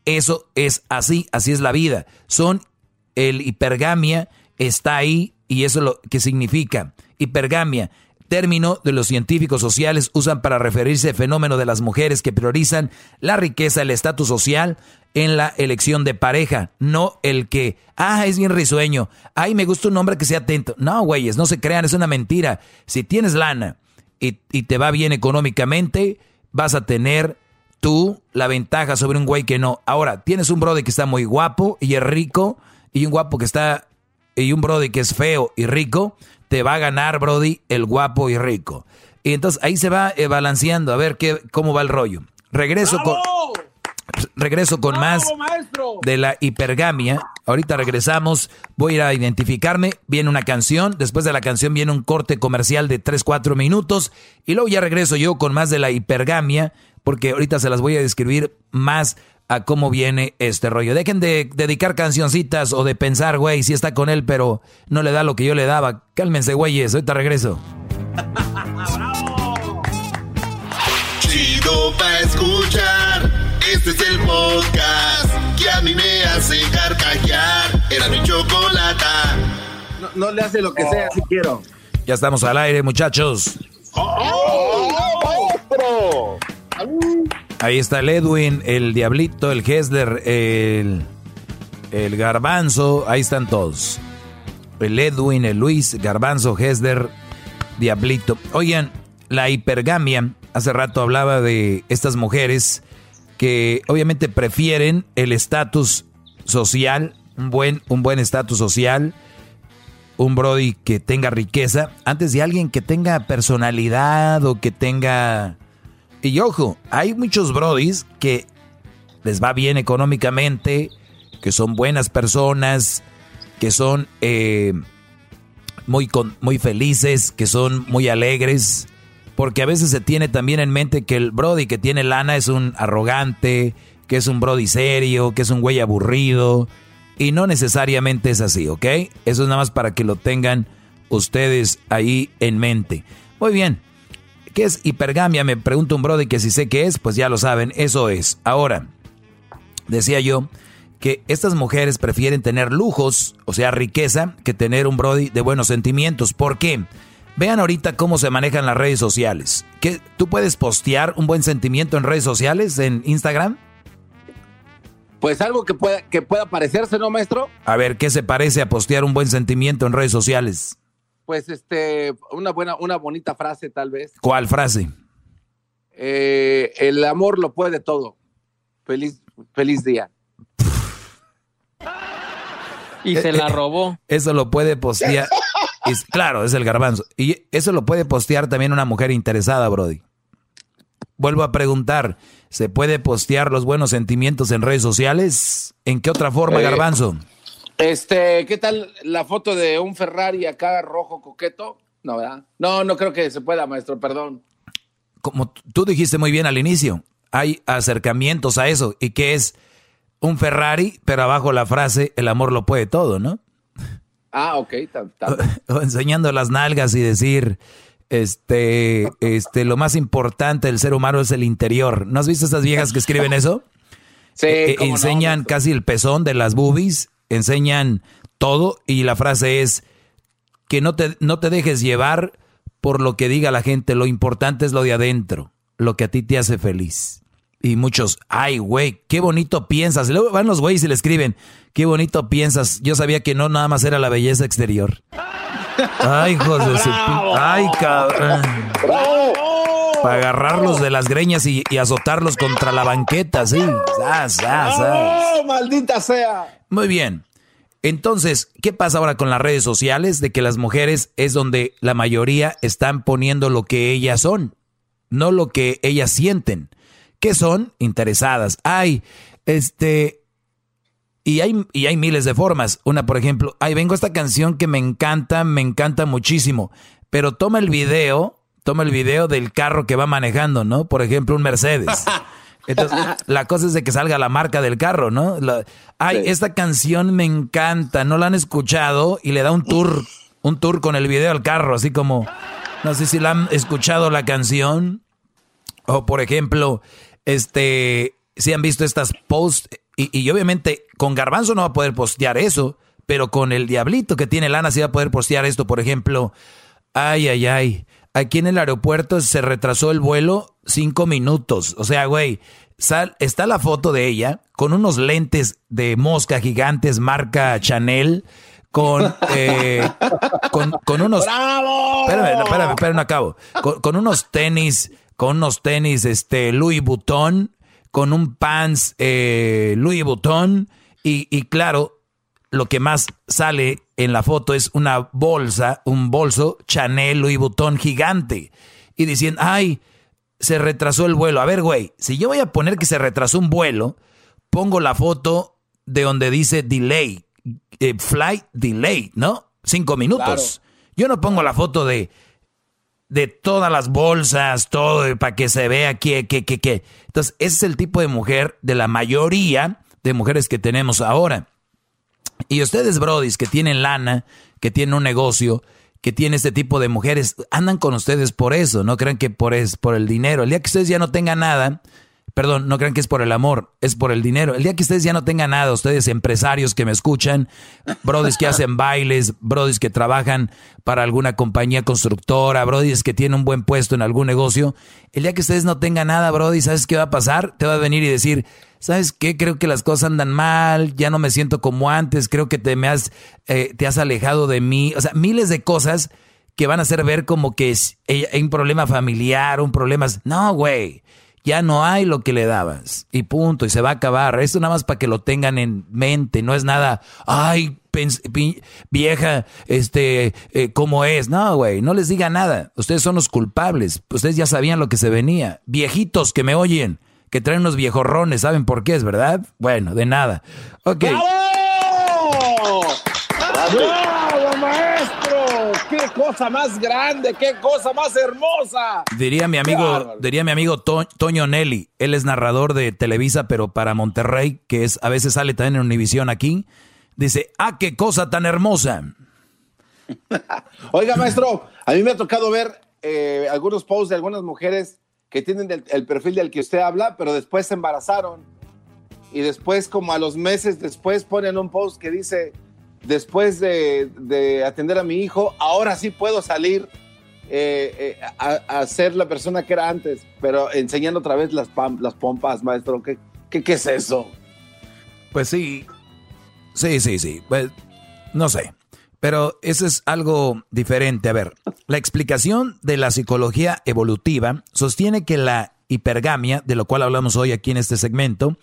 Eso es así, así es la vida. Son el hipergamia está ahí y eso es lo que significa. Hipergamia, término de los científicos sociales usan para referirse al fenómeno de las mujeres que priorizan la riqueza, el estatus social en la elección de pareja, no el que, ah, es bien risueño, ay, me gusta un hombre que sea atento. No, güeyes, no se crean, es una mentira. Si tienes lana y, y te va bien económicamente, vas a tener tú la ventaja sobre un güey que no. Ahora, tienes un brody que está muy guapo y es rico, y un guapo que está y un Brody que es feo y rico, te va a ganar, Brody, el guapo y rico. Y entonces ahí se va eh, balanceando a ver qué, cómo va el rollo. Regreso con regreso con más de la hipergamia. Ahorita regresamos, voy a ir a identificarme, viene una canción, después de la canción viene un corte comercial de 3, 4 minutos y luego ya regreso yo con más de la hipergamia, porque ahorita se las voy a describir más a cómo viene este rollo. Dejen de dedicar cancioncitas o de pensar, güey, si está con él, pero no le da lo que yo le daba. Cálmense, güeyes, ahorita regreso. Chido pa' escuchar. Este es el podcast que a mí me hace carcajear. Era mi chocolata. No, no le hace lo que sea si quiero. Ya estamos al aire, muchachos. Ahí está el Edwin, el Diablito, el Hesler, el, el Garbanzo, ahí están todos. El Edwin, el Luis, Garbanzo, Hesler, Diablito. Oigan, la hipergamia, hace rato hablaba de estas mujeres que obviamente prefieren el estatus social, un buen un buen estatus social, un brody que tenga riqueza, antes de alguien que tenga personalidad o que tenga y ojo, hay muchos brodis que les va bien económicamente, que son buenas personas, que son eh, muy, muy felices, que son muy alegres, porque a veces se tiene también en mente que el brody que tiene lana es un arrogante, que es un brody serio, que es un güey aburrido, y no necesariamente es así, ¿ok? Eso es nada más para que lo tengan ustedes ahí en mente. Muy bien, ¿Qué es hipergamia? Me pregunta un brody que si sé qué es, pues ya lo saben, eso es. Ahora, decía yo que estas mujeres prefieren tener lujos, o sea, riqueza, que tener un brody de buenos sentimientos. ¿Por qué? Vean ahorita cómo se manejan las redes sociales. ¿Qué, ¿Tú puedes postear un buen sentimiento en redes sociales, en Instagram? Pues algo que pueda, que pueda parecerse, ¿no, maestro? A ver, ¿qué se parece a postear un buen sentimiento en redes sociales? Pues este, una buena, una bonita frase tal vez. ¿Cuál frase? Eh, el amor lo puede todo. Feliz, feliz día. Y se la robó. Eso lo puede postear. claro, es el garbanzo. Y eso lo puede postear también una mujer interesada, Brody. Vuelvo a preguntar, ¿se puede postear los buenos sentimientos en redes sociales? ¿En qué otra forma, Eh, garbanzo? Este, ¿qué tal la foto de un Ferrari acá rojo coqueto? No, ¿verdad? No, no creo que se pueda, maestro, perdón. Como tú dijiste muy bien al inicio, hay acercamientos a eso. ¿Y que es un Ferrari, pero abajo la frase, el amor lo puede todo, ¿no? Ah, ok. O, enseñando las nalgas y decir, este, este, lo más importante del ser humano es el interior. ¿No has visto estas viejas que escriben eso? Sí, eh, enseñan casi el pezón de las boobies, enseñan todo y la frase es que no te, no te dejes llevar por lo que diga la gente, lo importante es lo de adentro, lo que a ti te hace feliz. Y muchos, ay, güey, qué bonito piensas. Y luego van los güeyes y le escriben, qué bonito piensas. Yo sabía que no nada más era la belleza exterior. Ay, hijos de su... Ay, cabrón. Para agarrarlos de las greñas y, azotarlos contra la banqueta, sí. maldita sea! Muy bien. Entonces, ¿qué pasa ahora con las redes sociales? De que las mujeres es donde la mayoría están poniendo lo que ellas son, no lo que ellas sienten. ¿Qué son? Interesadas. Ay, este... Y hay, y hay miles de formas. Una, por ejemplo, ay, vengo a esta canción que me encanta, me encanta muchísimo. Pero toma el video, toma el video del carro que va manejando, ¿no? Por ejemplo, un Mercedes. Entonces, la cosa es de que salga la marca del carro, ¿no? ay, esta canción me encanta, no la han escuchado y le da un tour, un tour con el video al carro, así como, no sé si la han escuchado la canción. O por ejemplo, este, si han visto estas posts, y, y, obviamente con Garbanzo no va a poder postear eso, pero con el diablito que tiene lana sí va a poder postear esto, por ejemplo, ay, ay, ay, aquí en el aeropuerto se retrasó el vuelo cinco minutos. O sea, güey, está la foto de ella con unos lentes de mosca gigantes marca Chanel. Con, eh, con, unos. ¡Bravo! Espérame, espérame, espérame, no acabo. Con, unos tenis, con unos tenis, este, Louis Vuitton, con un pants, eh, Louis Vuitton, y, y claro, lo que más sale en la foto es una bolsa, un bolso Chanel Louis Vuitton gigante. Y diciendo, ay, se retrasó el vuelo. A ver, güey, si yo voy a poner que se retrasó un vuelo, pongo la foto de donde dice delay, eh, flight delay, ¿no? Cinco minutos. Yo no pongo la foto de, de todas las bolsas, todo, para que se vea que, que, que, que. Entonces, ese es el tipo de mujer de la mayoría de mujeres que tenemos ahora. Y ustedes, brodis, que tienen lana, que tienen un negocio, que tienen este tipo de mujeres, andan con ustedes por eso, no crean que por, es, por el dinero. El día que ustedes ya no tengan nada, Perdón, no crean que es por el amor, es por el dinero. El día que ustedes ya no tengan nada, ustedes empresarios que me escuchan, brodis que hacen bailes, brodis que trabajan para alguna compañía constructora, brodis que tienen un buen puesto en algún negocio, el día que ustedes no tengan nada, brodis, ¿sabes qué va a pasar? Te va a venir y decir, ¿sabes qué? Creo que las cosas andan mal, ya no me siento como antes, creo que te me has, eh, te has alejado de mí. O sea, miles de cosas que van a hacer ver como que hay un problema familiar, un problema... No, güey ya no hay lo que le dabas. Y punto, y se va a acabar. Esto nada más para que lo tengan en mente, no es nada, ay, vieja, este, eh, ¿cómo es? No, güey, no les diga nada. Ustedes son los culpables. Ustedes ya sabían lo que se venía. Viejitos que me oyen, que traen unos viejorrones, ¿saben por qué es, verdad? Bueno, de nada. Ok. ¡Bravo, maestro! ¡Qué cosa más grande! ¡Qué cosa más hermosa! Diría mi amigo, diría mi amigo Toño Nelly. Él es narrador de Televisa, pero para Monterrey, que es a veces sale también en Univisión aquí. Dice, ¡ah, qué cosa tan hermosa! Oiga, maestro, a mí me ha tocado ver eh, algunos posts de algunas mujeres que tienen el, el perfil del que usted habla, pero después se embarazaron. Y después, como a los meses después, ponen un post que dice después de, atender a mi hijo, ahora sí puedo salir eh, eh, a, ser la persona que era antes, pero enseñando otra vez las, las pompas, maestro. ¿Qué, ¿Qué, es eso? Pues sí, sí, sí, sí. Pues no sé. Pero eso es algo diferente. A ver, la explicación de la psicología evolutiva sostiene que la hipergamia, de lo cual hablamos hoy aquí en este segmento,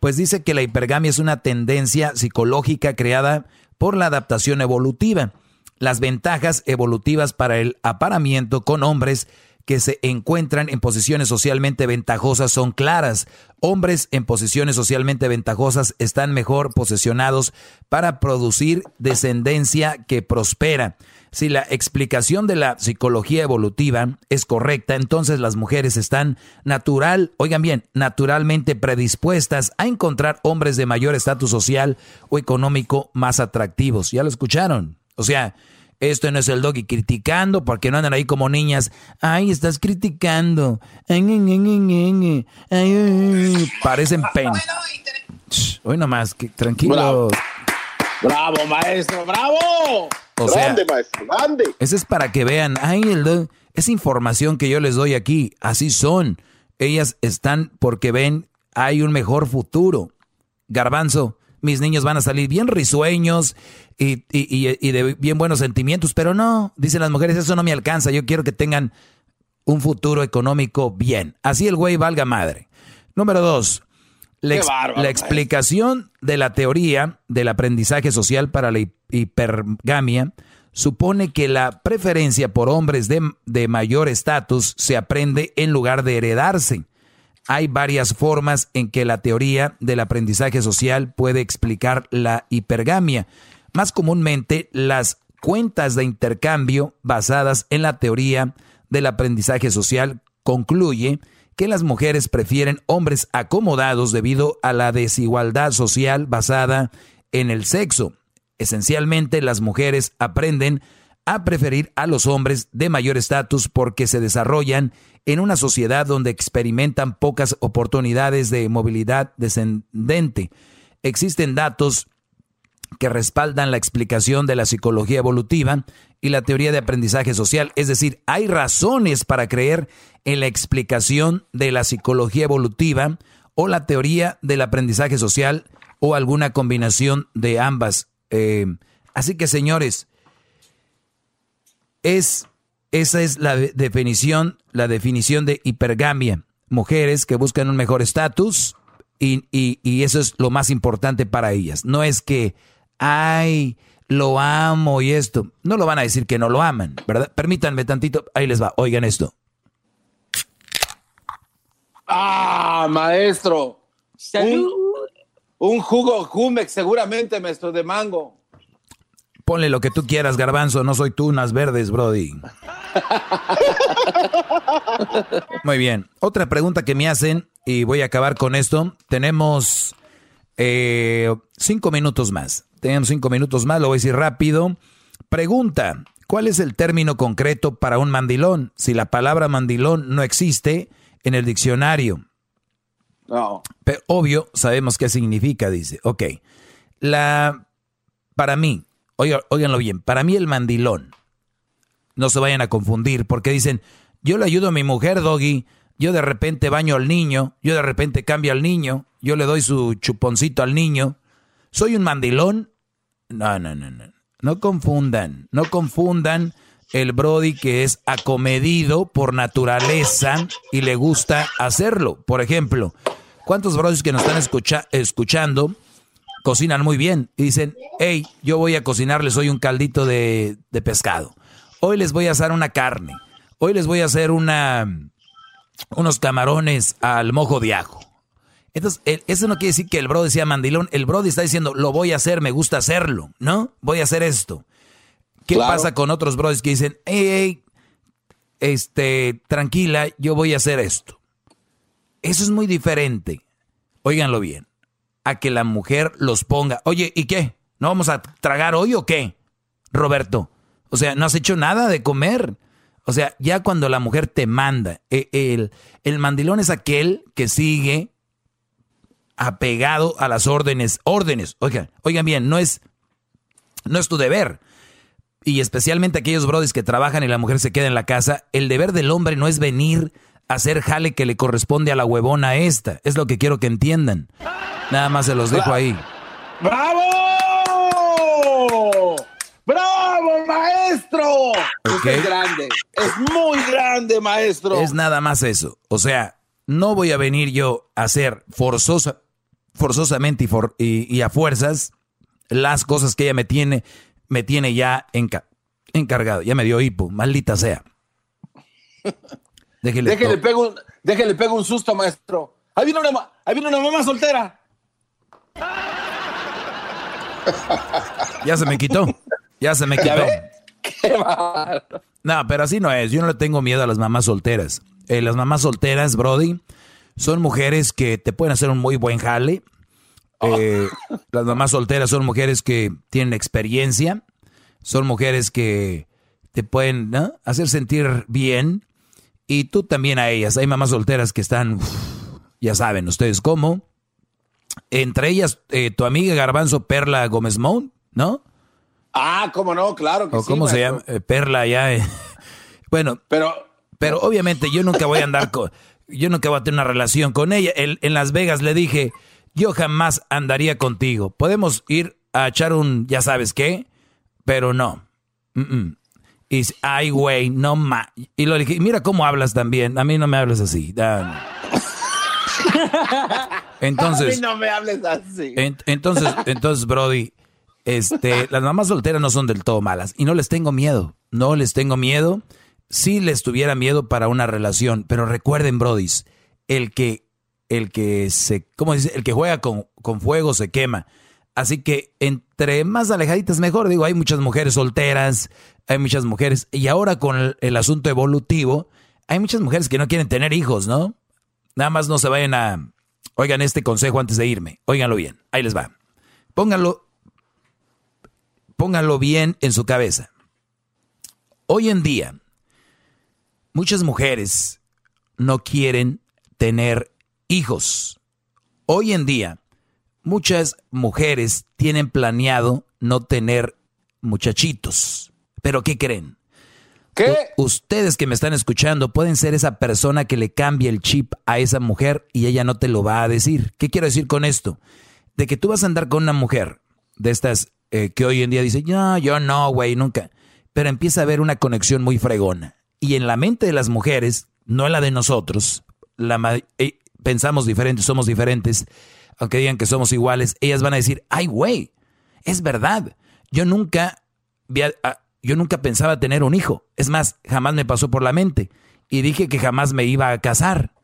pues dice que la hipergamia es una tendencia psicológica creada por la adaptación evolutiva. Las ventajas evolutivas para el aparamiento con hombres que se encuentran en posiciones socialmente ventajosas son claras. Hombres en posiciones socialmente ventajosas están mejor posicionados para producir descendencia que prospera. Si la explicación de la psicología evolutiva es correcta, entonces las mujeres están natural, oigan bien, naturalmente predispuestas a encontrar hombres de mayor estatus social o económico más atractivos. ¿Ya lo escucharon? O sea, esto no es el doggy criticando porque no andan ahí como niñas. Ay, estás criticando. Ay, ay, ay, Parecen pen. Hoy nomás, que, tranquilos. Bravo. Bravo, maestro, bravo. O sea, grande, maestro, grande. Ese es para que vean, ay, el esa información que yo les doy aquí, así son. Ellas están porque ven, hay un mejor futuro. Garbanzo, mis niños van a salir bien risueños y, y- y- y de bien buenos sentimientos, pero no, dicen las mujeres, eso no me alcanza, yo quiero que tengan un futuro económico bien. Así el güey valga madre. Número dos, la, Qué ex- bárbaro, la maestro. explicación de la teoría del aprendizaje social para la hi- hipergamia supone que la preferencia por hombres de, de mayor estatus se aprende en lugar de heredarse. Hay varias formas en que la teoría del aprendizaje social puede explicar la hipergamia. Más comúnmente, las cuentas de intercambio basadas en la teoría del aprendizaje social concluye que las mujeres prefieren hombres acomodados debido a la desigualdad social basada en el sexo. Esencialmente, las mujeres aprenden a preferir a los hombres de mayor estatus porque se desarrollan en una sociedad donde experimentan pocas oportunidades de movilidad descendente. Existen datos que respaldan la explicación de la psicología evolutiva y la teoría de aprendizaje social. Es decir, hay razones para creer en la explicación de la psicología evolutiva o la teoría del aprendizaje social o alguna combinación de ambas. Eh, así que, señores, es, esa es la de- definición, la definición de hipergamia. Mujeres que buscan un mejor estatus y, y- y eso es lo más importante para ellas. No es que, ay, lo amo y esto. No lo van a decir que no lo aman, ¿verdad? Permítanme tantito, ahí les va, oigan esto. Ah, maestro. Un, un jugo Jumex, seguramente, maestro, de mango. Ponle lo que tú quieras, garbanzo, no soy tú, unas verdes, Brody. Muy bien. Otra pregunta que me hacen, y voy a acabar con esto. Tenemos eh, cinco minutos más. Tenemos cinco minutos más, lo voy a decir rápido. Pregunta, ¿cuál es el término concreto para un mandilón? Si la palabra mandilón no existe en el diccionario. No. Pero obvio, sabemos qué significa, dice. Ok. La, para mí, óiganlo bien, para mí el mandilón, no se vayan a confundir, porque dicen, yo le ayudo a mi mujer, Doggy, yo de repente baño al niño, yo de repente cambio al niño, yo le doy su chuponcito al niño. ¿Soy un mandilón? No, no, no, no. No confundan, no confundan el Brody que es acomedido por naturaleza y le gusta hacerlo. Por ejemplo, ¿cuántos Brodis que nos están escucha- escuchando cocinan muy bien y dicen, hey, yo voy a cocinarles hoy un caldito de, pescado. Hoy les voy a hacer una carne. Hoy les voy a hacer una, unos camarones al mojo de ajo. Entonces, eso no quiere decir que el Brody sea mandilón. El Brody está diciendo, lo voy a hacer, me gusta hacerlo, ¿no? Voy a hacer esto. ¿Qué Claro. pasa con otros Brodis que dicen, hey, hey, este, tranquila, yo voy a hacer esto? Eso es muy diferente. Óiganlo bien. A que la mujer los ponga. Oye, ¿y qué? ¿No vamos a tragar hoy o qué? Roberto. O sea, no has hecho nada de comer. O sea, ya cuando la mujer te manda, e- el, el mandilón es aquel que sigue apegado a las órdenes. Órdenes. Oigan, oigan bien, no es, no es tu deber. Y especialmente aquellos brodis que trabajan y la mujer se queda en la casa, el deber del hombre no es venir a hacer jale que le corresponde a la huevona esta. Es lo que quiero que entiendan. Nada más se los dejo ahí. ¡Bravo! ¡Bravo, maestro! Es grande. Es muy grande, maestro. Es nada más eso. O sea, no voy a venir yo a hacer forzosa, forzosamente y, for- y- y a fuerzas las cosas que ella me tiene, me tiene ya enca- encargado. Ya me dio hipo, maldita sea. Déjele, Déjele pego un, déjele pego un susto, maestro. Ahí viene una, ahí viene una mamá soltera. Ya se me quitó. Ya se me quitó. Qué. No, pero así no es. Yo no le tengo miedo a las mamás solteras. Eh, las mamás solteras, Brody, son mujeres que te pueden hacer un muy buen jale. Eh, las mamás solteras son mujeres que tienen experiencia. son mujeres que te pueden hacer sentir bien y tú también a ellas. Hay mamás solteras que están, ya saben ustedes cómo. Entre ellas, eh, tu amiga Garbanzo Perla Gómez Mount, ¿no? Ah, cómo no, claro que ¿O ¿Cómo se llama? Eh, Perla ya. Bueno, pero, pero obviamente yo nunca voy a andar con, yo nunca voy a tener una relación con ella. en Las Vegas le dije, yo jamás andaría contigo. Podemos ir a echar un, ya sabes qué, pero no. Y ay, güey, no ma. Y lo dije, mira cómo hablas también. A mí no me hables así. Entonces. A mí no me hables así. entonces, entonces, Brody, este, las mamás solteras no son del todo malas. Y no les tengo miedo. No les tengo miedo. Si les tuviera miedo para una relación. Pero recuerden, Brody, el que, el que se, ¿cómo dice? El que juega con, con fuego se quema. Así que entre más alejaditas mejor. Digo, hay muchas mujeres solteras, hay muchas mujeres. Y ahora con el, asunto evolutivo, hay muchas mujeres que no quieren tener hijos, ¿no? Nada más no se vayan a... Oigan este consejo antes de irme. Óiganlo bien. Ahí les va. Pónganlo, pónganlo bien en su cabeza. Hoy en día, muchas mujeres no quieren tener hijos. Hoy en día, muchas mujeres tienen planeado no tener muchachitos. Pero ¿qué creen? ¿Qué? ustedes que me están escuchando pueden ser esa persona que le cambie el chip a esa mujer y ella no te lo va a decir. ¿Qué quiero decir con esto? De que tú vas a andar con una mujer de estas eh, que hoy en día dice, no, yo no, güey, nunca. Pero empieza a haber una conexión muy fregona. Y en la mente de las mujeres, no en la de nosotros, la, eh, pensamos diferentes, somos diferentes aunque digan que somos iguales, ellas van a decir, ay, güey, es verdad. Yo nunca, ah, yo nunca pensaba tener un hijo. Es más, jamás me pasó por la mente. Y dije que jamás me iba a casar.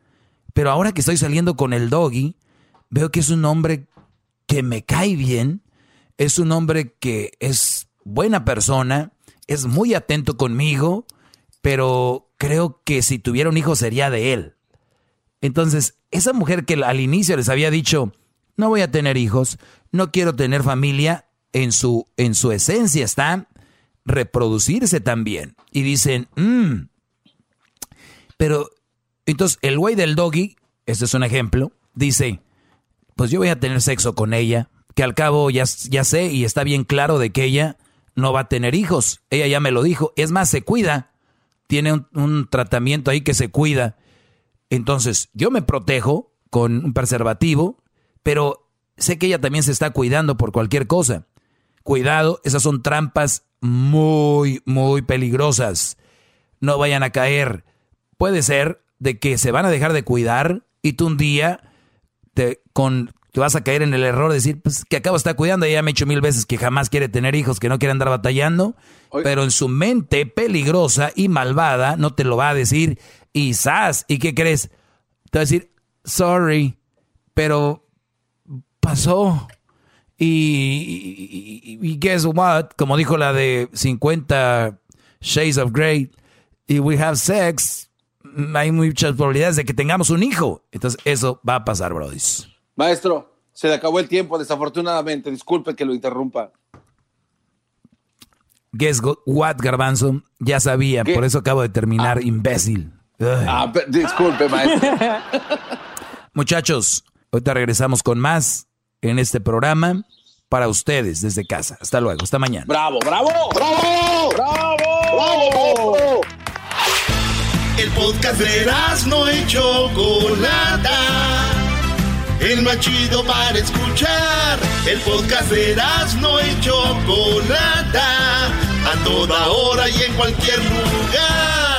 Pero ahora que estoy saliendo con el doggy, veo que es un hombre que me cae bien, es un hombre que es buena persona, es muy atento conmigo, pero creo que si tuviera un hijo sería de él. Entonces, esa mujer que al inicio les había dicho, no voy a tener hijos, no quiero tener familia, en su, en su esencia está reproducirse también. Y dicen, mmm, pero entonces el güey del doggy, este es un ejemplo, dice, pues yo voy a tener sexo con ella, que al cabo ya, ya sé y está bien claro de que ella no va a tener hijos. Ella ya me lo dijo. Es más, se cuida. Tiene un, un tratamiento ahí que se cuida. Entonces, yo me protejo con un preservativo pero sé que ella también se está cuidando por cualquier cosa. Cuidado, esas son trampas muy, muy peligrosas. No vayan a caer. Puede ser de que se van a dejar de cuidar y tú un día te, con, te vas a caer en el error de decir pues, que acabo de estar cuidando. Ella me ha dicho mil veces que jamás quiere tener hijos, que no quiere andar batallando. Pero en su mente peligrosa y malvada no te lo va a decir. Y sas, ¿y qué crees? Te va a decir, sorry, pero pasó. Y, y, guess what? Como dijo la de 50 Shades of Grey, y we have sex, hay muchas probabilidades de que tengamos un hijo. Entonces, eso va a pasar, Brody. Maestro, se le acabó el tiempo, desafortunadamente. Disculpe que lo interrumpa. Guess what, Garbanzo? Ya sabía, por eso acabo de terminar, ah. imbécil. Ah, disculpe, maestro. Muchachos, ahorita regresamos con más en este programa para ustedes desde casa. Hasta luego, hasta mañana. Bravo, bravo, bravo, bravo, bravo. El podcast de no y Chocolata. El más chido para escuchar. El podcast de no y Chocolata. A toda hora y en cualquier lugar.